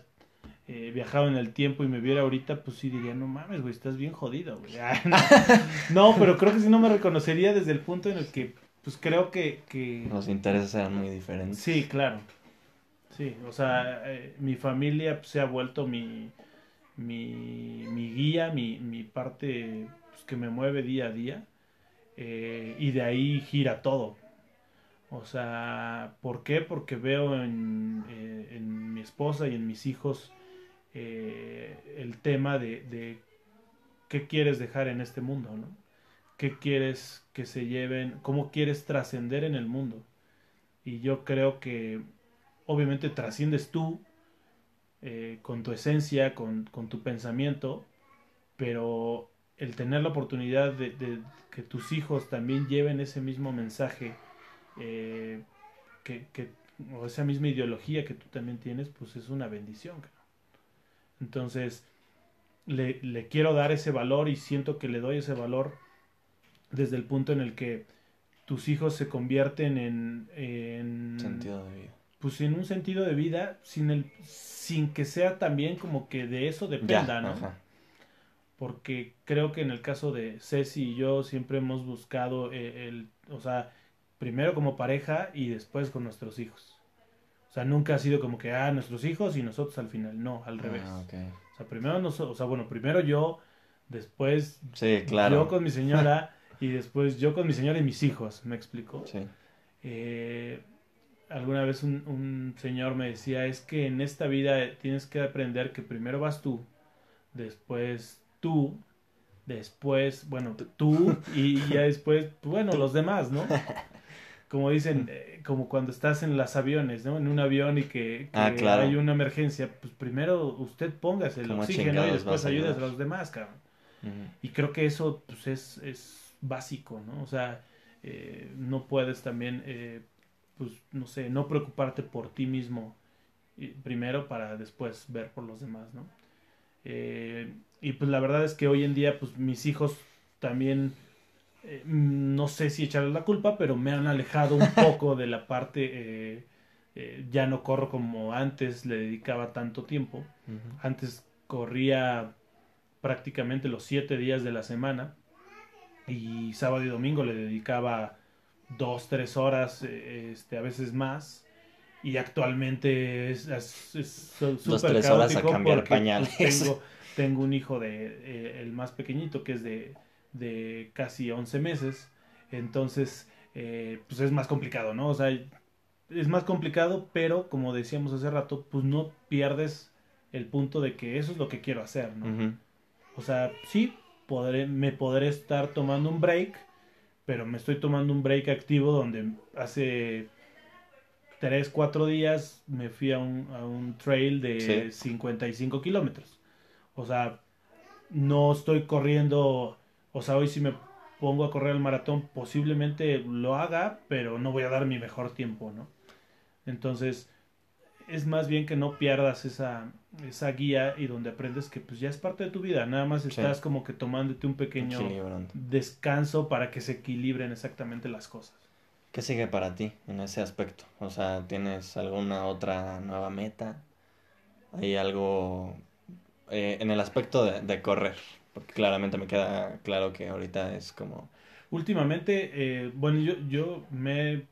eh, viajado en el tiempo y me viera ahorita, pues sí diría, no mames, güey, estás bien jodido, güey. no. pero creo que sí no me reconocería desde el punto en el que, pues creo que... que... Los intereses eran muy diferentes. Sí, claro. Sí, o sea, eh, mi familia pues, se ha vuelto mi, mi, mi guía, mi, mi parte pues, que me mueve día a día. Eh, y de ahí gira todo. O sea, ¿por qué? Porque veo en, en mi esposa y en mis hijos eh, el tema de, qué quieres dejar en este mundo, ¿no? ¿Qué quieres que se lleven? ¿Cómo quieres trascender en el mundo? Y yo creo que obviamente trasciendes tú eh, con tu esencia, con, tu pensamiento, pero el tener la oportunidad de, que tus hijos también lleven ese mismo mensaje, eh, que, o esa misma ideología que tú también tienes, pues es una bendición. Entonces, le, le, quiero dar ese valor y siento que le doy ese valor desde el punto en el que tus hijos se convierten en... en sentido de vida. Pues en un sentido de vida sin, el, sin que sea también como que de eso dependa, ¿no? Porque creo que en el caso de Ceci y yo siempre hemos buscado eh, el, o sea, primero como pareja y después con nuestros hijos. O sea, nunca ha sido como que, ah, nuestros hijos y nosotros al final. No, al ah, revés. O sea, primero nosotros, o sea, bueno, primero yo, después sí, claro. yo con mi señora y después yo con mi señora y mis hijos, ¿me explico? Sí. Eh, alguna vez un, un señor me decía, es que en esta vida tienes que aprender que primero vas tú, después tú, después, bueno, tú y ya después, bueno, los demás, ¿no? Como dicen, eh, como cuando estás en los aviones, ¿no? En un avión y que, Ah, claro. hay una emergencia, pues primero usted póngase el ¿Cómo oxígeno y después ayudas a los demás, cabrón. Y creo que eso pues, es, es básico, ¿no? O sea, eh, no puedes también, eh, pues, no sé, no preocuparte por ti mismo eh, primero para después ver por los demás, ¿no? Eh, y pues la verdad es que hoy en día, pues mis hijos también, no sé si echarles la culpa, pero me han alejado un poco de la parte, ya no corro como antes, le dedicaba tanto tiempo. Antes corría prácticamente los siete días de la semana y sábado y domingo le dedicaba dos, tres horas, eh, este, a veces más. Y actualmente es es- Dos, tres horas a cambiar pañales. tengo, tengo un hijo de eh, el más pequeñito que es de, de casi 11 meses. Entonces, eh, pues es más complicado, ¿no? O sea, es más complicado, pero como decíamos hace rato, pues no pierdes el punto de que eso es lo que quiero hacer, ¿no? O sea, sí, podré, me podré estar tomando un break, pero me estoy tomando un break activo donde hace 3, 4 días me fui a un, a un trail de Sí. 55 kilómetros. O sea, no estoy corriendo, o sea, hoy si me pongo a correr el maratón, posiblemente lo haga, pero no voy a dar mi mejor tiempo, ¿no? Entonces, es más bien que no pierdas esa, esa guía y donde aprendes que pues ya es parte de tu vida, nada más Sí. estás como que tomándote un pequeño descanso para que se equilibren exactamente las cosas. ¿Qué sigue para ti en ese aspecto? O sea, ¿tienes alguna otra nueva meta? ¿Hay algo eh, en el aspecto de, de correr? Porque claramente me queda claro que ahorita es como... Últimamente, eh, bueno, yo, yo me...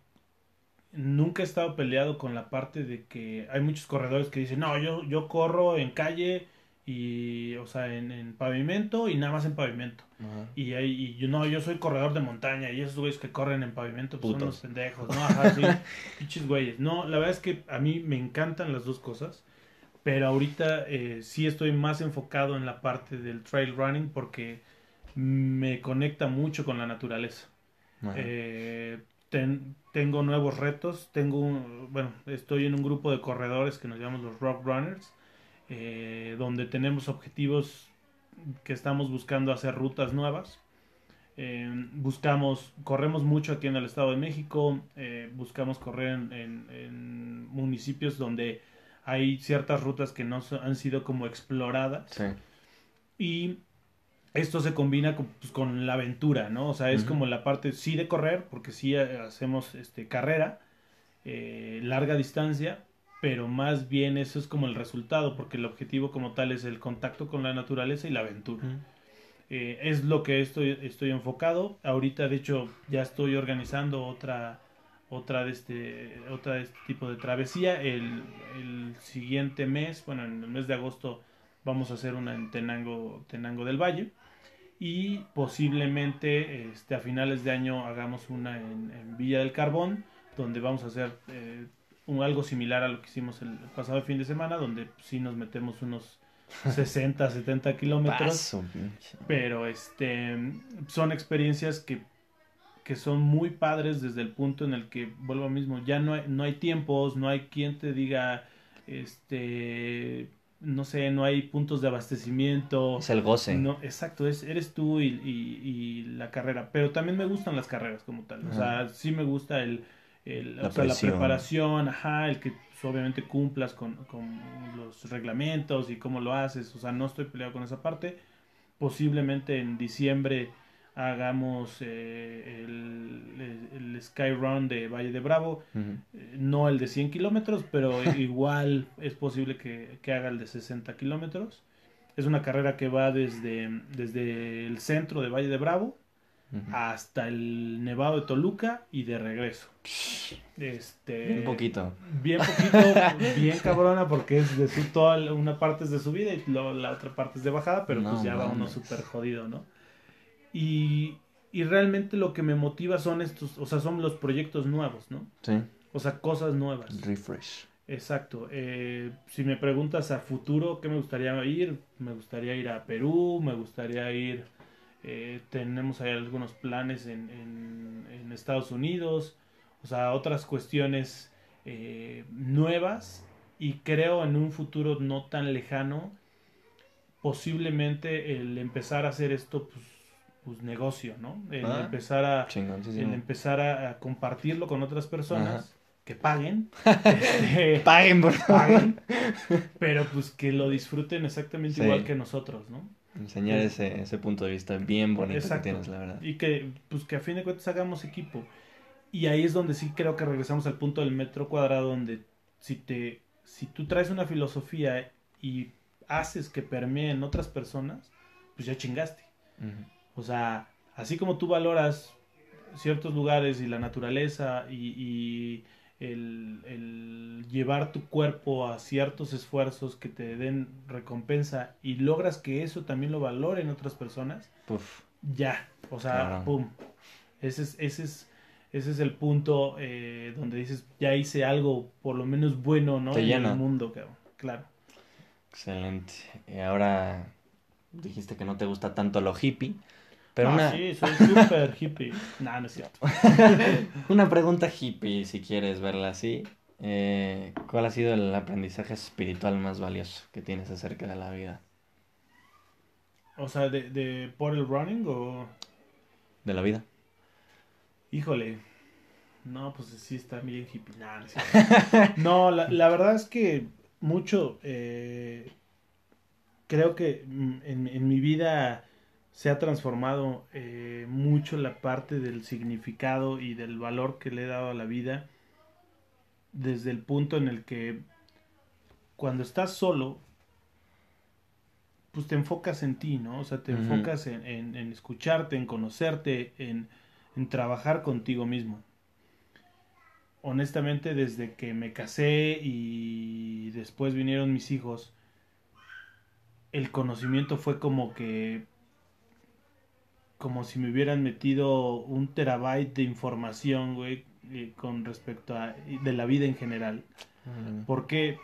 Nunca he estado peleado con la parte de que hay muchos corredores que dicen, no, yo, yo corro en calle y, o sea, en, en pavimento y nada más en pavimento. Ajá. Y, hay, y yo, no, yo soy corredor de montaña y esos güeyes que corren en pavimento pues son unos pendejos, ¿no? Ajá, sí, pinches güeyes. No, la verdad es que a mí me encantan las dos cosas, pero ahorita eh, sí estoy más enfocado en la parte del trail running porque me conecta mucho con la naturaleza. Eh, ten- tengo nuevos retos, tengo un- bueno, estoy en un grupo de corredores que nos llamamos los Rock Runners, eh, donde tenemos objetivos que estamos buscando hacer rutas nuevas. Eh, buscamos, corremos mucho aquí en el Estado de México, eh, buscamos correr en, en- en municipios donde hay ciertas rutas que no so- han sido como exploradas. Sí. Y esto se combina con, pues, con la aventura, ¿no? O sea, es como la parte, sí de correr, porque sí eh, hacemos este, carrera, eh, larga distancia, pero más bien eso es como el resultado, porque el objetivo como tal es el contacto con la naturaleza y la aventura. Eh, es lo que estoy, estoy enfocado. Ahorita, de hecho, ya estoy organizando otra otra de este otra de este tipo de travesía. El, el siguiente mes, bueno, en el mes de agosto vamos a hacer una en Tenango, Tenango del Valle. Y posiblemente este, a finales de año hagamos una en, en Villa del Carbón, donde vamos a hacer eh, un, algo similar a lo que hicimos el pasado fin de semana, donde sí nos metemos unos 60, 70 kilómetros. Paso. Pero este son experiencias que, que son muy padres desde el punto en el que, vuelvo al mismo, ya no hay, no hay tiempos, no hay quien te diga, este, no sé, no hay puntos de abastecimiento. Es el goce. No, exacto, es, eres tú y, y- y la carrera. Pero también me gustan las carreras como tal. O sea, sí me gusta el, el- La o sea, la presión. preparación, ajá, el que pues, obviamente cumplas con, con los reglamentos y cómo lo haces. O sea, no estoy peleado con esa parte. Posiblemente en diciembre hagamos eh, el, el, el Sky Run de Valle de Bravo. Eh, No el de 100 kilómetros, pero igual es posible que, que haga el de 60 kilómetros. Es una carrera que va desde, desde el centro de Valle de Bravo hasta el Nevado de Toluca y de regreso. Este, Un poquito. Bien poquito, bien cabrona, porque es de su, toda una parte es de subida y luego la otra parte es de bajada, pero No pues ya va uno súper jodido, ¿no? Y, y realmente lo que me motiva son estos, o sea, son los proyectos nuevos, ¿no? Sí. O sea, cosas nuevas. Refresh. Exacto. Eh, si me preguntas a futuro, ¿qué me gustaría ir? Me gustaría ir a Perú, me gustaría ir... Eh, tenemos ahí algunos planes en, en, Estados Unidos, o sea, otras cuestiones eh, nuevas y creo en un futuro no tan lejano, posiblemente el empezar a hacer esto, pues, pues negocio, ¿no? El Ah, empezar a, Chingón, sí, sí. el empezar a, a compartirlo con otras personas que paguen, este, Paguen, por favor. paguen, pero pues que lo disfruten exactamente Sí. igual que nosotros, ¿no? Enseñar ese, ese punto de vista bien bonito Exacto. que tienes, la verdad. Y que, pues que a fin de cuentas hagamos equipo. Y ahí es donde sí creo que regresamos al punto del metro cuadrado, donde si te, si tú traes una filosofía y haces que permeen otras personas, pues ya chingaste. Ujú. O sea, así como tú valoras ciertos lugares y la naturaleza y, y el, el llevar tu cuerpo a ciertos esfuerzos que te den recompensa y logras que eso también lo valoren otras personas, Puf. ya, o sea, Claro. pum. Ese es, ese es, ese es el punto eh, donde dices, ya hice algo por lo menos bueno, ¿no? Te en llena. el mundo, cabrón. Claro. Excelente. Y ahora dijiste que no te gusta tanto lo hippie. Pero Ah, una, sí, soy súper hippie. No, no es cierto. una pregunta hippie, si quieres verla así. Eh, ¿Cuál ha sido el aprendizaje espiritual más valioso que tienes acerca de la vida? O sea, de, de por el running o... De la vida. Híjole. No, pues sí está bien hippie. Nah, no. No, la, la verdad es que mucho... eh, creo que mm, en, en mi vida se ha transformado eh, mucho la parte del significado y del valor que le he dado a la vida desde el punto en el que cuando estás solo, pues te enfocas en ti, ¿no? O sea, te enfocas en, en- en escucharte, en conocerte, en, en trabajar contigo mismo. Honestamente, desde que me casé y después vinieron mis hijos, el conocimiento fue como que como si me hubieran metido un terabyte de información, güey, eh, con respecto a de la vida en general. ¿Por qué?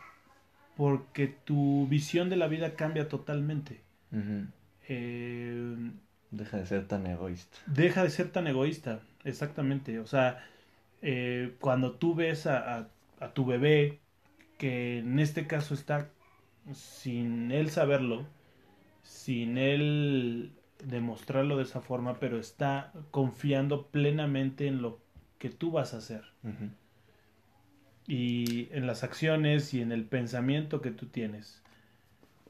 Porque tu visión de la vida cambia totalmente. Eh, Deja de ser tan egoísta. deja de ser tan egoísta, exactamente. O sea, eh, cuando tú ves a, a- a tu bebé, que en este caso está sin él saberlo, sin él demostrarlo de esa forma, pero está confiando plenamente en lo que tú vas a hacer y en las acciones y en el pensamiento que tú tienes.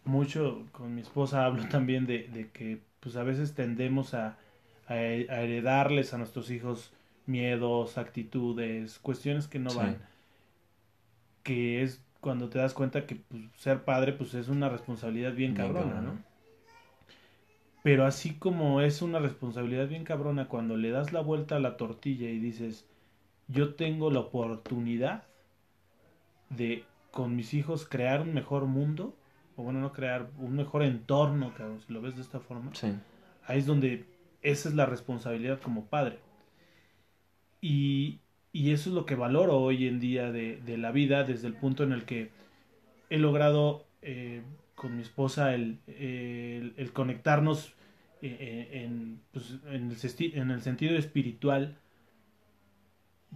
Mucho con mi esposa hablo también de, de que pues a veces tendemos a, a, a heredarles a nuestros hijos miedos, actitudes, cuestiones que no Sí. van. Que es cuando te das cuenta que pues, ser padre pues es una responsabilidad bien Bien cabrona, cabrona. ¿no? Pero así como es una responsabilidad bien cabrona cuando le das la vuelta a la tortilla y dices, yo tengo la oportunidad de con mis hijos crear un mejor mundo, o bueno, no crear un mejor entorno, cabrón, si lo ves de esta forma, Sí. ahí es donde esa es la responsabilidad como padre. Y, y eso es lo que valoro hoy en día de, de la vida desde el punto en el que he logrado eh, con mi esposa el, el- el conectarnos eh, eh, en, pues, en, el, en el sentido espiritual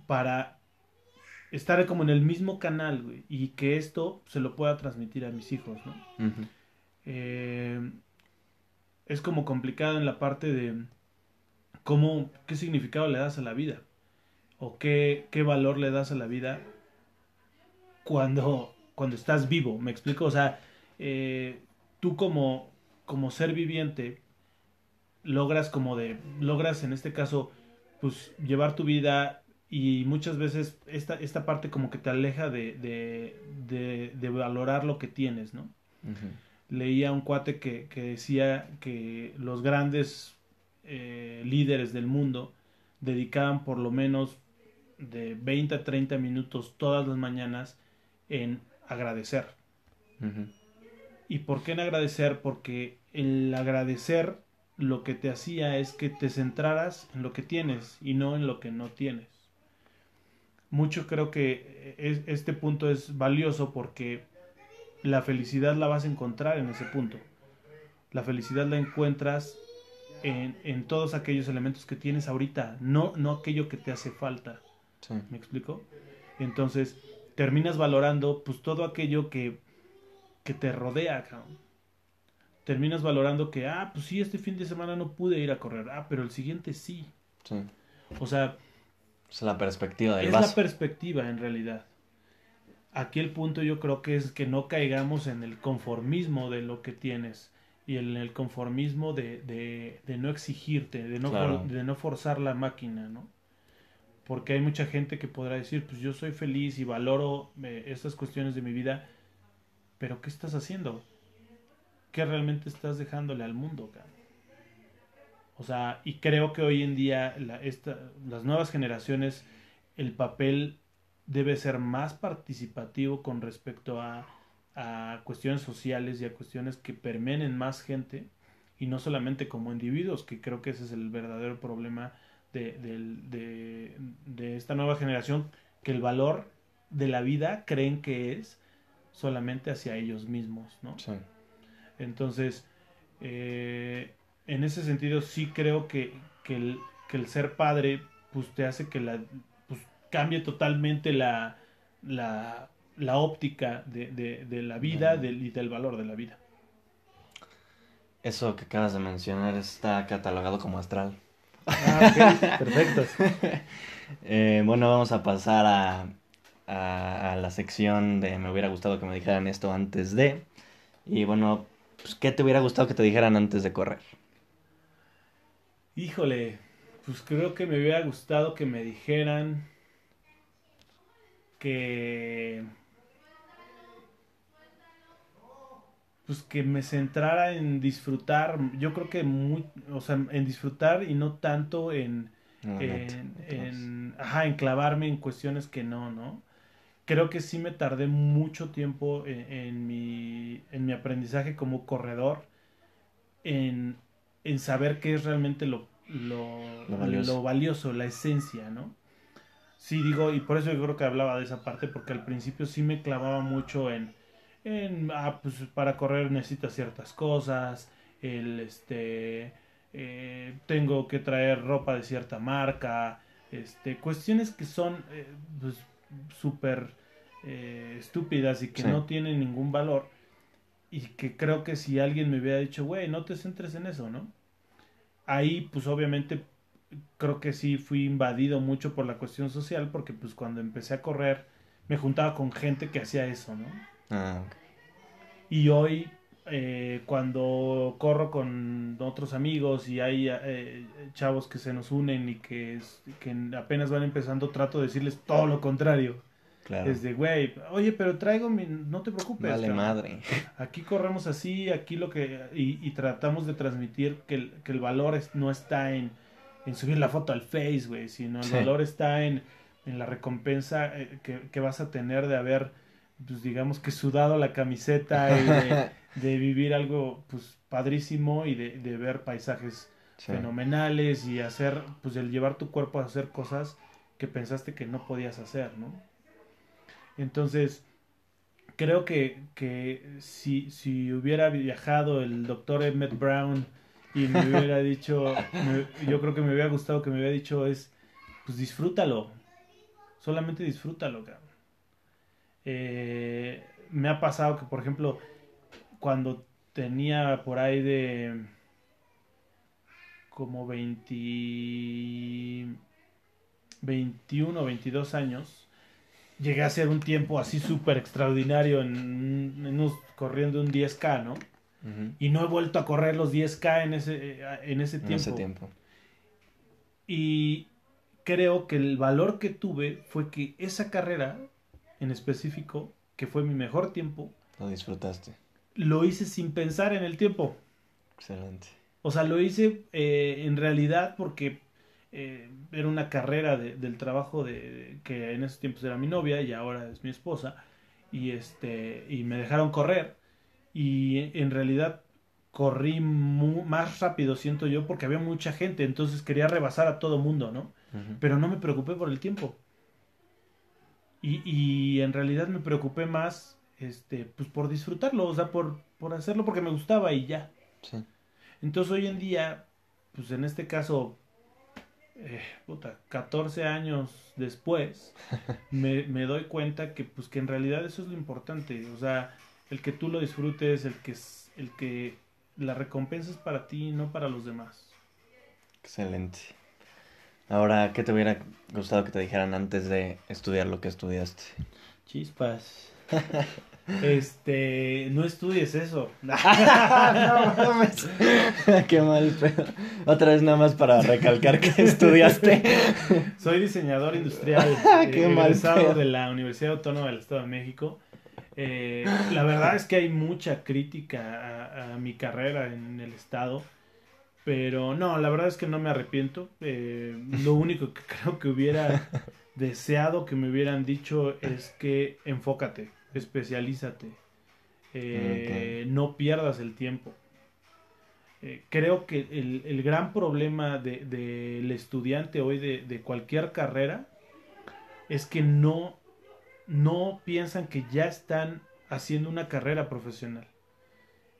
para estar como en el mismo canal, güey, y que esto se lo pueda transmitir a mis hijos, ¿no? Eh, es como complicado en la parte de cómo, qué significado le das a la vida o qué, qué valor le das a la vida cuando, cuando estás vivo, me explico, o sea, eh, tú como, como ser viviente logras como de, logras en este caso, pues llevar tu vida y muchas veces esta, esta parte como que te aleja de, de, de, de valorar lo que tienes, ¿no? Leía un cuate que, que decía que los grandes eh, líderes del mundo dedicaban por lo menos de 20 a 30 minutos todas las mañanas en agradecer. ¿Y por qué en agradecer? Porque el agradecer lo que te hacía es que te centraras en lo que tienes y no en lo que no tienes. mucho creo que este punto es valioso porque la felicidad la vas a encontrar en ese punto. La felicidad la encuentras en, en todos aquellos elementos que tienes ahorita, no, no aquello que te hace falta. ¿Me explico? Entonces, terminas valorando pues todo aquello que, que te rodea, Terminas valorando que, ah, pues sí, este fin de semana no pude ir a correr, ah, pero el siguiente sí. Sí. O sea... Es la perspectiva del Es la perspectiva, en realidad. Aquí el punto yo creo que es que no caigamos en el conformismo de lo que tienes y en el conformismo de, de, de no exigirte, de no, de no forzar la máquina, ¿no? porque hay mucha gente que podrá decir, pues yo soy feliz y valoro eh, estas cuestiones de mi vida, pero ¿qué estás haciendo? ¿Qué realmente estás dejándole al mundo? O sea, y creo que hoy en día las nuevas generaciones, el papel debe ser más participativo con respecto a, a cuestiones sociales y a cuestiones que permenen más gente y no solamente como individuos, que creo que ese es el verdadero problema de, de, esta nueva generación que el valor de la vida creen que es solamente hacia ellos mismos, ¿no? Entonces, eh, en ese sentido sí creo que, que, el, que, el, ser padre pues te hace que la pues, cambie totalmente la, la, la óptica de, de, la vida y del valor de la vida. Eso que acabas de mencionar está catalogado como astral. Ah, perfecto. Eh, bueno, vamos a pasar a, a, la sección de me hubiera gustado que me dijeran esto antes de. Y bueno, pues, ¿qué te hubiera gustado que te dijeran antes de correr? Híjole, pues creo que me hubiera gustado que me dijeran que pues que me centrara en disfrutar, yo creo que muy, o sea, en disfrutar y no tanto en, en, ajá, en clavarme en cuestiones que no, ¿no? Creo que sí me tardé mucho tiempo en, mi, en mi aprendizaje como corredor, en, en saber qué es realmente lo, lo, valioso. lo valioso, la esencia, ¿no? Sí, digo, y por eso yo creo que hablaba de esa parte, porque al principio sí me clavaba mucho en, ah, pues para correr necesitas ciertas cosas, el, este, eh, tengo que traer ropa de cierta marca, este, cuestiones que son eh, pues, súper eh, estúpidas y que no tienen ningún valor y que creo que si alguien me hubiera dicho, güey, no te centres en eso, ¿no? Ahí, pues obviamente, creo que sí fui invadido mucho por la cuestión social porque pues cuando empecé a correr me juntaba con gente que hacía eso, ¿no? Ah, y hoy, eh, cuando corro con otros amigos y hay eh, chavos que se nos unen y que, que apenas van empezando, trato de decirles todo lo contrario. Claro. Es de, güey, oye, pero traigo mi... No te preocupes. Vale madre. Aquí corremos así, aquí lo que... Y, tratamos de transmitir que el, que el valor no está en, en subir la foto al Face, güey, sino el valor está en, en la recompensa eh, que, que vas a tener de haber pues digamos que sudado la camiseta y de, vivir algo pues padrísimo y de, de ver paisajes fenomenales y hacer, pues el llevar tu cuerpo a hacer cosas que pensaste que no podías hacer, ¿no? Entonces, creo que, que si, si hubiera viajado el doctor Emmett Brown y me hubiera dicho, yo creo que me hubiera gustado que me hubiera dicho es, pues disfrútalo, solamente disfrútalo, cabrón. Eh, me ha pasado que, por ejemplo, cuando tenía por ahí de como 20, 21 o 22 años, llegué a hacer un tiempo así súper extraordinario en, corriendo un 10K, ¿no? Y no he vuelto a correr los 10K en ese, en ese tiempo. En ese tiempo. Y creo que el valor que tuve fue que esa carrera en específico, que fue mi mejor tiempo. Lo disfrutaste. Lo hice sin pensar en el tiempo. Excelente. O sea, lo hice eh, en realidad porque eh, era una carrera del trabajo de, que en esos tiempos era mi novia y ahora es mi esposa. Y, este, y me dejaron correr. Y en realidad corrí más rápido, siento yo, porque había mucha gente. Entonces quería rebasar a todo mundo, ¿no? Pero no me preocupé por el tiempo. Y, y en realidad me preocupé más, este, pues por disfrutarlo, o sea, por, por hacerlo porque me gustaba y ya. Sí. Entonces hoy en día, pues en este caso, eh, puta, 14 años después, me, me, doy cuenta que, pues que en realidad eso es lo importante, o sea, el que tú lo disfrutes, el que, el que la recompensa es para ti, no para los demás. Excelente. Ahora, ¿qué te hubiera gustado que te dijeran antes de estudiar lo que estudiaste? Chispas. Este, no estudies eso. no Qué mal pero Otra vez nada más para recalcar que estudiaste. Soy diseñador industrial. Qué eh, mal de la Universidad Autónoma del Estado de México. Eh, la verdad es que hay mucha crítica a, mi carrera en el estado. Pero no, la verdad es que no me arrepiento. Eh, lo único que creo que hubiera deseado que me hubieran dicho es que enfócate especialízate, eh, no pierdas el tiempo. Eh, creo que el, gran problema del de, estudiante hoy de, cualquier carrera es que no, no piensan que ya están haciendo una carrera profesional.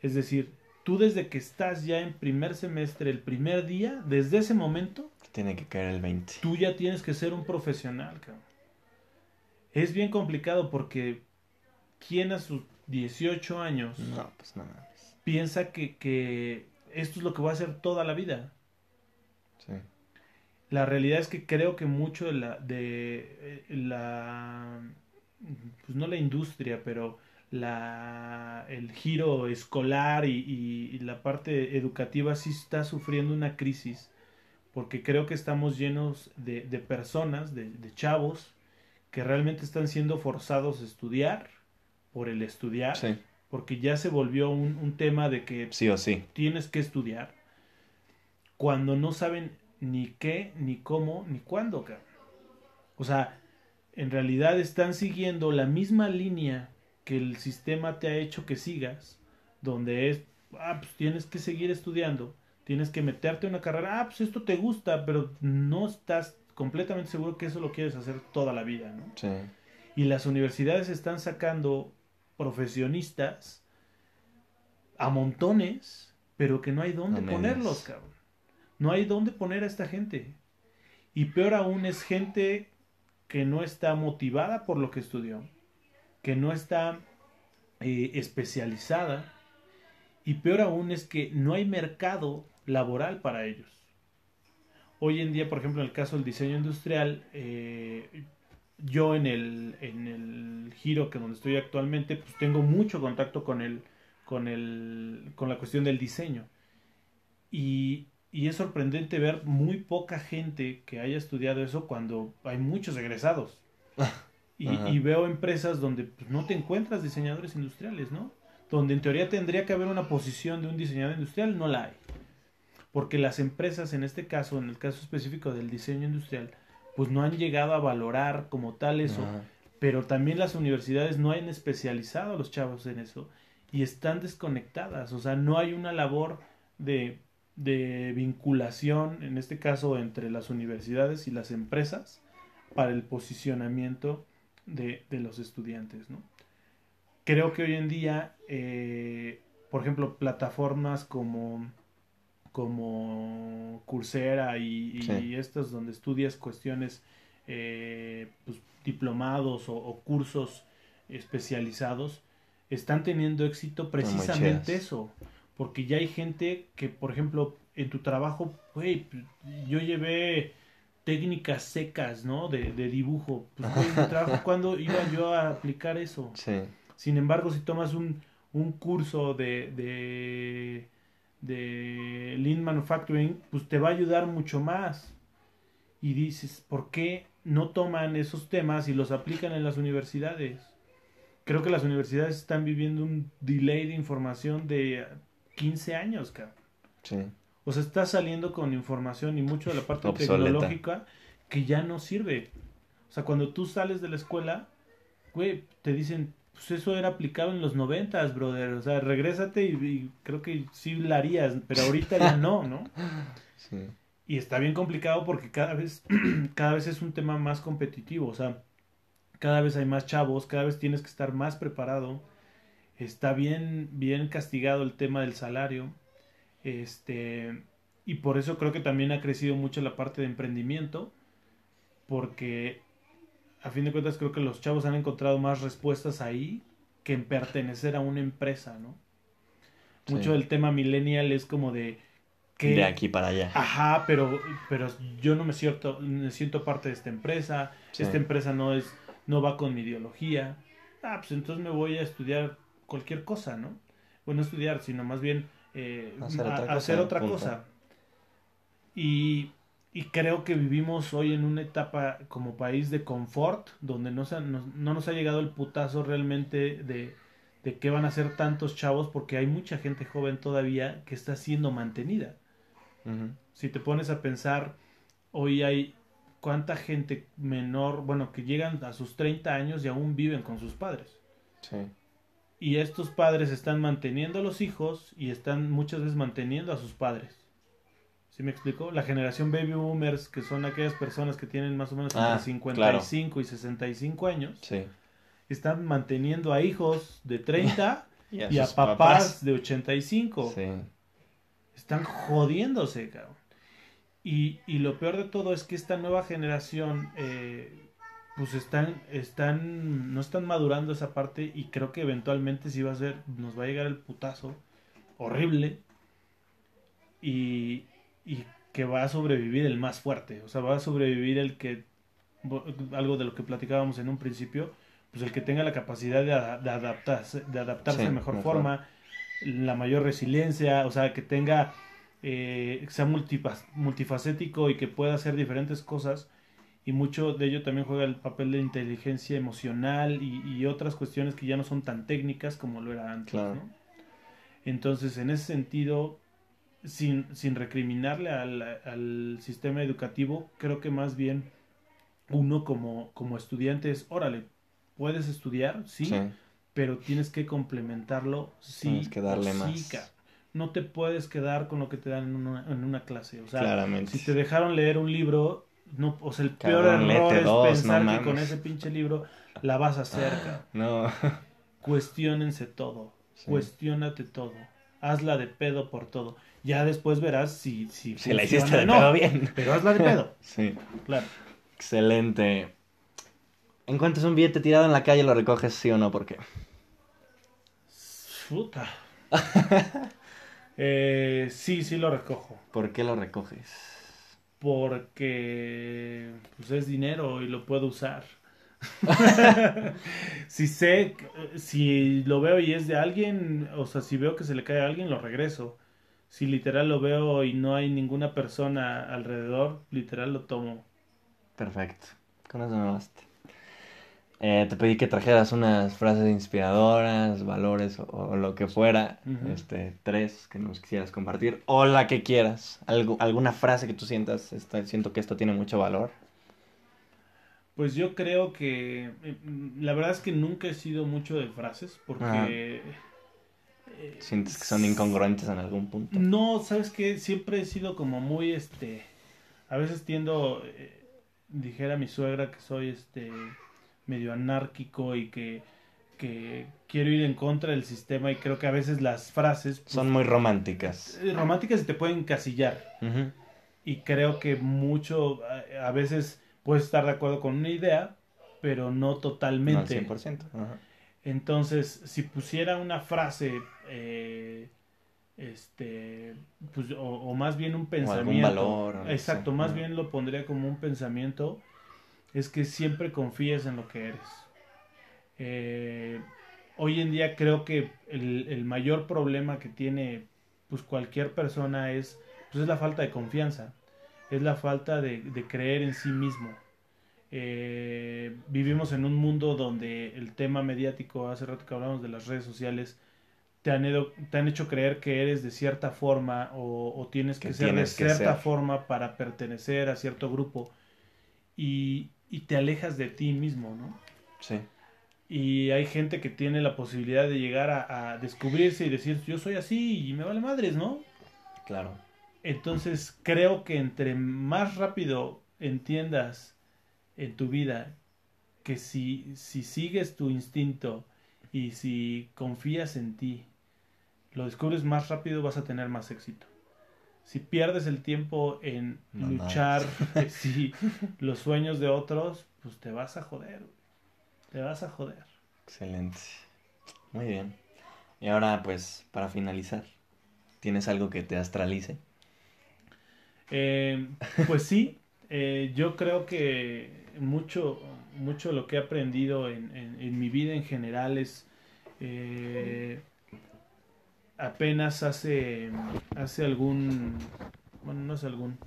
Es decir, tú desde que estás ya en primer semestre, el primer día, desde ese momento... Tiene que caer el 20. Tú ya tienes que ser un profesional, Es bien complicado porque ¿quién a sus 18 años pues piensa que, esto es lo que va a hacer toda la vida? Sí. La realidad es que creo que mucho de la, de eh, la pues no la industria, pero la, el giro escolar y, la parte educativa sí está sufriendo una crisis, porque creo que estamos llenos de, personas, de, de, chavos, que realmente están siendo forzados a estudiar por el estudiar, porque ya se volvió un, tema de que sí o sí. tienes que estudiar, cuando no saben ni qué, ni cómo, ni cuándo. O sea, en realidad están siguiendo la misma línea que el sistema te ha hecho que sigas, donde es, ah, pues tienes que seguir estudiando, tienes que meterte en una carrera, ah, pues esto te gusta, pero no estás completamente seguro que eso lo quieres hacer toda la vida, ¿no? Sí. Y las universidades están sacando profesionistas a montones, pero que no hay dónde ponerlos, cabrón. No hay dónde poner a esta gente. Y peor aún es gente que no está motivada por lo que estudió, que no está eh, especializada. Y peor aún es que no hay mercado laboral para ellos. Hoy en día, por ejemplo, en el caso del diseño industrial, eh, yo en el, en el giro que donde estoy actualmente, pues tengo mucho contacto con el, con el, con la cuestión del diseño. Y, y es sorprendente ver muy poca gente que haya estudiado eso cuando hay muchos egresados. y, y, veo empresas donde pues, no te encuentras diseñadores industriales, ¿no? Donde en teoría tendría que haber una posición de un diseñador industrial, no la hay. Porque las empresas, en este caso, en el caso específico del diseño industrial, pues no han llegado a valorar como tal eso. Pero también las universidades no han especializado a los chavos en eso y están desconectadas. O sea, no hay una labor de, de vinculación, en este caso, entre las universidades y las empresas para el posicionamiento de, de los estudiantes, ¿no? Creo que hoy en día, eh, por ejemplo, plataformas como como Coursera y, estas donde estudias cuestiones, eh, pues, diplomados o, cursos especializados, están teniendo éxito precisamente eso. Porque ya hay gente que, por ejemplo, en tu trabajo, güey, yo llevé técnicas secas, ¿no? De, dibujo. Pues, en mi trabajo, ¿cuándo iba yo a aplicar eso? Sin embargo, si tomas un, un curso de de Lean Manufacturing, pues te va a ayudar mucho más. Y dices, ¿por qué no toman esos temas y los aplican en las universidades? Creo que las universidades están viviendo un delay de información de 15 años, cabrón. Sí. O sea, está saliendo con información y mucho de la parte tecnológica que ya no sirve. O sea, cuando tú sales de la escuela, güey, te dicen, pues eso era aplicado en los noventas, brother. O sea, regrésate y, creo que sí la harías, pero ahorita ya no, ¿no? Sí. Y está bien complicado porque cada vez, cada vez es un tema más competitivo. O sea, cada vez hay más chavos, cada vez tienes que estar más preparado. Está bien, bien castigado el tema del salario. Este, y por eso creo que también ha crecido mucho la parte de emprendimiento, porque a fin de cuentas creo que los chavos han encontrado más respuestas ahí que en pertenecer a una empresa, ¿no? Mucho del tema millennial es como de que de aquí para allá. Ajá, pero pero yo no me siento me siento parte de esta empresa, esta empresa no es no va con mi ideología. Ah, pues entonces me voy a estudiar cualquier cosa, ¿no? Bueno, estudiar, sino más bien eh, hacer otra, cosa, Y, y, creo que vivimos hoy en una etapa como país de confort, donde no, se, no, nos ha llegado el putazo realmente de, de qué van a ser tantos chavos, porque hay mucha gente joven todavía que está siendo mantenida. Si te pones a pensar, hoy hay cuánta gente menor, bueno, que llegan a sus 30 años y aún viven con sus padres. Sí. Y estos padres están manteniendo a los hijos y están muchas veces manteniendo a sus padres. ¿Sí me explico? La generación baby boomers, que son aquellas personas que tienen más o menos entre 55 ah, y 65 años, sí. están manteniendo a hijos de 30 y a, papás, de 85. Sí. Están jodiéndose, cabrón. Y, y, lo peor de todo es que esta nueva generación eh, pues están, están, no están madurando esa parte y creo que eventualmente sí va a ser, nos va a llegar el putazo horrible y, y que va a sobrevivir el más fuerte, o sea, va a sobrevivir el que, algo de lo que platicábamos en un principio, pues el que tenga la capacidad de, adaptarse, de adaptarse de mejor, forma, la mayor resiliencia, o sea, que tenga, eh, que sea multifacético y que pueda hacer diferentes cosas. Y mucho de ello también juega el papel de inteligencia emocional y, otras cuestiones que ya no son tan técnicas como lo era antes. Entonces, en ese sentido, sin, sin recriminarle al, sistema educativo, creo que más bien uno como, como estudiante es, órale, puedes estudiar, sí, pero tienes que complementarlo, sí. Tienes que darle más. no te puedes quedar con lo que te dan en una, en una clase. O sea, si te dejaron leer un libro, no, o sea, el peor error es pensar que con ese pinche libro la vas a hacer, No. Cuestiónense todo. Cuestiónate todo. Hazla de pedo por todo. Ya después verás si, si, si la hiciste de pedo bien. Pero hazla de pedo. sí. Claro. Excelente. Encuentras un billete tirado en la calle, lo recoges sí o no, ¿por qué? Puta. eh, sí, sí lo recojo. ¿Por qué lo recoges? porque pues es dinero y lo puedo usar. si sé, si lo veo y es de alguien, o sea, si veo que se le cae a alguien, lo regreso. Si literal lo veo y no hay ninguna persona alrededor, literal lo tomo. Perfecto. Con eso me basta. Eh, te pedí que trajeras unas frases inspiradoras, valores o, lo que fuera, este, tres que nos quisieras compartir, o la que quieras, Algo, alguna frase que tú sientas, siento que esto tiene mucho valor. Pues yo creo que, eh, la verdad es que nunca he sido mucho de frases, porque... Eh, ¿Sientes que son incongruentes en algún punto? No, sabes que siempre he sido como muy, este, a veces tiendo, dijera mi suegra que soy, este medio anárquico y que, quiero ir en contra del sistema y creo que a veces las frases... Pues, Son muy románticas. Eh, románticas y te pueden encasillar. Y creo que mucho, a, veces puedes estar de acuerdo con una idea, pero no totalmente. No 100%. Entonces, si pusiera una frase, eh, este, pues, o, más bien un pensamiento. valor. Exacto, más bien lo pondría como un pensamiento es que siempre confíes en lo que eres. Eh, hoy en día creo que el, mayor problema que tiene pues cualquier persona es, pues es la falta de confianza, es la falta de, creer en sí mismo. Eh, vivimos en un mundo donde el tema mediático, hace rato que hablamos de las redes sociales, te han, te han hecho creer que eres de cierta forma o, tienes que, ser de cierta forma para pertenecer a cierto grupo. Y, y te alejas de ti mismo, ¿no? Sí. Y hay gente que tiene la posibilidad de llegar a, descubrirse y decir, yo soy así y me vale madres, ¿no? Claro. Entonces creo que entre más rápido entiendas en tu vida que si, si sigues tu instinto y si confías en ti, lo descubres más rápido, vas a tener más éxito. Si pierdes el tiempo en luchar si, los sueños de otros, pues te vas a joder. Te vas a joder. Excelente. Muy bien. Y ahora, pues, para finalizar, ¿tienes algo que te astralice? Eh, pues sí, eh, yo creo que mucho, mucho lo que he aprendido en, en, mi vida en general es eh, apenas hace, hace algún, bueno, no hace algún,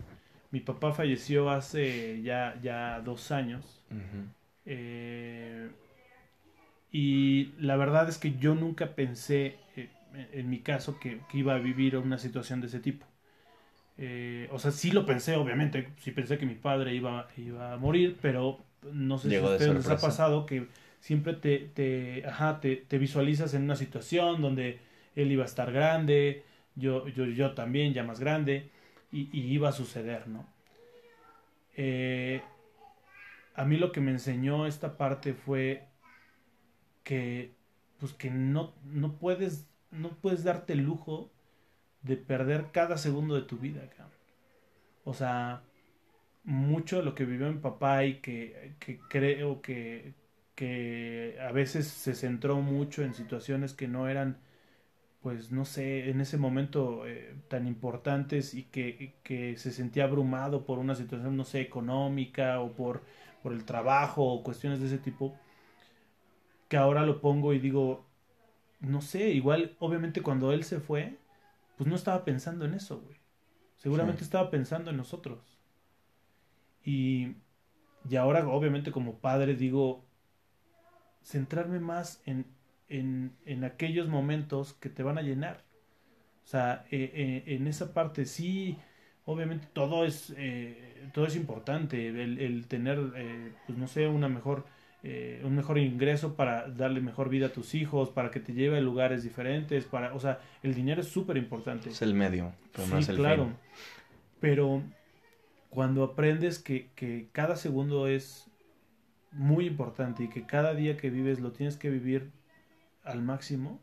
mi papá falleció hace ya, ya dos años. y la verdad es que yo nunca pensé, en mi caso, que, que iba a vivir una situación de ese tipo. Eh, o sea, sí lo pensé, obviamente, sí pensé que mi padre iba, iba a morir, pero no sé si a ustedes les ha pasado que siempre te, te, ajá, te, te, visualizas en una situación donde él iba a estar grande, yo, yo, yo también, ya más grande, y, iba a suceder, ¿no? Eh, a mí lo que me enseñó esta parte fue que, pues que no, no puedes, no puedes darte el lujo de perder cada segundo de tu vida. O sea, mucho de lo que vivió mi papá y que, creo que, que a veces se centró mucho en situaciones que no eran, pues no sé, en ese momento eh, tan importantes y que, que, se sentía abrumado por una situación, no sé, económica o por, por el trabajo o cuestiones de ese tipo, que ahora lo pongo y digo, no sé, igual obviamente cuando él se fue, pues no estaba pensando en eso, güey. Seguramente estaba pensando en nosotros. Y, y ahora, obviamente, como padre, digo, centrarme más en, en, en aquellos momentos que te van a llenar. O sea, eh, eh, en esa parte sí, obviamente todo es, eh, todo es importante. El, el tener, pues no sé, una mejor un mejor ingreso para darle mejor vida a tus hijos, para que te lleve a lugares diferentes, para, o sea, el dinero es súper importante. Es el medio, pero el claro. Pero cuando aprendes que, que cada segundo es muy importante y que cada día que vives lo tienes que vivir al máximo,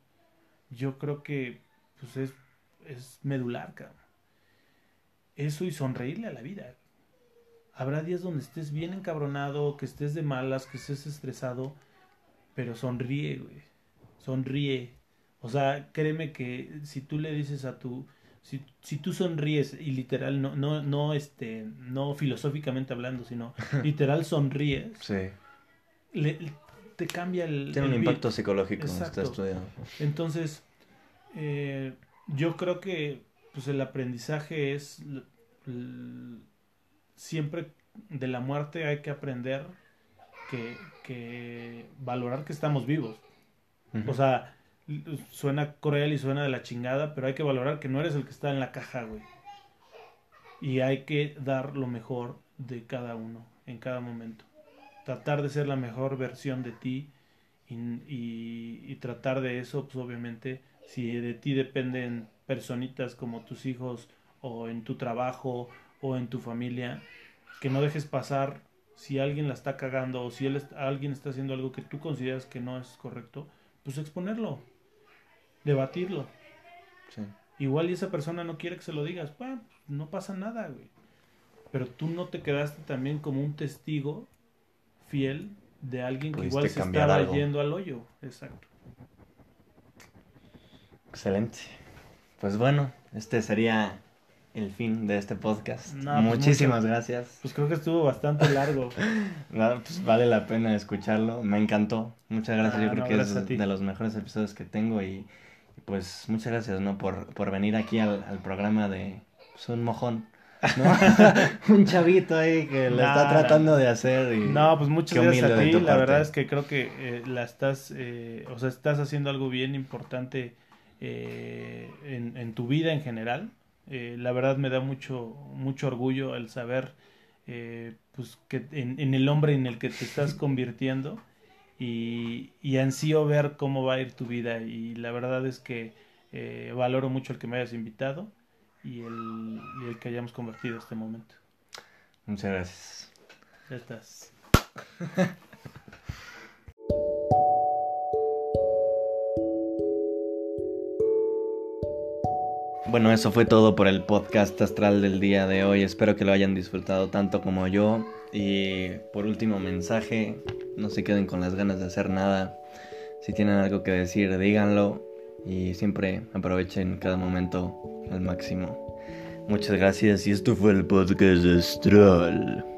yo creo que pues es, es medular, cabrón. Eso y sonreírle a la vida. Habrá días donde estés bien encabronado, que estés de malas, que estés estresado, pero sonríe, güey. Sonríe. O sea, créeme que si tú le dices a tu si, si tú sonríes y literal no no no este no filosóficamente hablando, sino literal sonríes. Sí. Te cambia el tiene un impacto psicológico está estudiado. Entonces, eh, yo creo que pues el aprendizaje es siempre de la muerte hay que aprender que, que valorar que estamos vivos. O sea, suena cruel y suena de la chingada, pero hay que valorar que no eres el que está en la caja, güey. Y hay que dar lo mejor de cada uno, en cada momento. Tratar de ser la mejor versión de ti y, y, y tratar de eso, pues obviamente, si de ti dependen personitas como tus hijos o en tu trabajo o en tu familia, que no dejes pasar si alguien la está cagando o si él, alguien está haciendo algo que tú consideras que no es correcto, pues exponerlo, debatirlo. Igual y esa persona no quiere que se lo digas, pues no pasa nada, güey. Pero tú no te quedaste también como un testigo fiel de alguien que igual se estaba yendo al hoyo. Exacto. Excelente. Pues bueno, este sería el fin de este podcast. Pues Muchísimas gracias. Pues creo que estuvo bastante largo. pues vale la pena escucharlo. Me encantó. Muchas gracias. Yo ah, creo que es de los mejores episodios que tengo y, pues muchas gracias, ¿no? Por, por venir aquí al, programa de pues, un mojón. un chavito ahí que lo está tratando de hacer. Y no, pues muchas gracias a ti. La verdad es que creo que eh, la estás, eh, o sea, estás haciendo algo bien importante eh, en, en tu vida en general. Eh, la verdad me da mucho, mucho orgullo el saber eh, pues que en, el hombre en el que te estás convirtiendo y, y ansío ver cómo va a ir tu vida. Y la verdad es que valoro mucho el que me hayas invitado y el, que hayamos convertido este momento. Muchas gracias. Ya estás. Bueno, eso fue todo por el podcast astral del día de hoy. Espero que lo hayan disfrutado tanto como yo. Y por último mensaje, no se queden con las ganas de hacer nada. Si tienen algo que decir, díganlo y siempre aprovechen cada momento al máximo. Muchas gracias y esto fue el podcast de Stroll.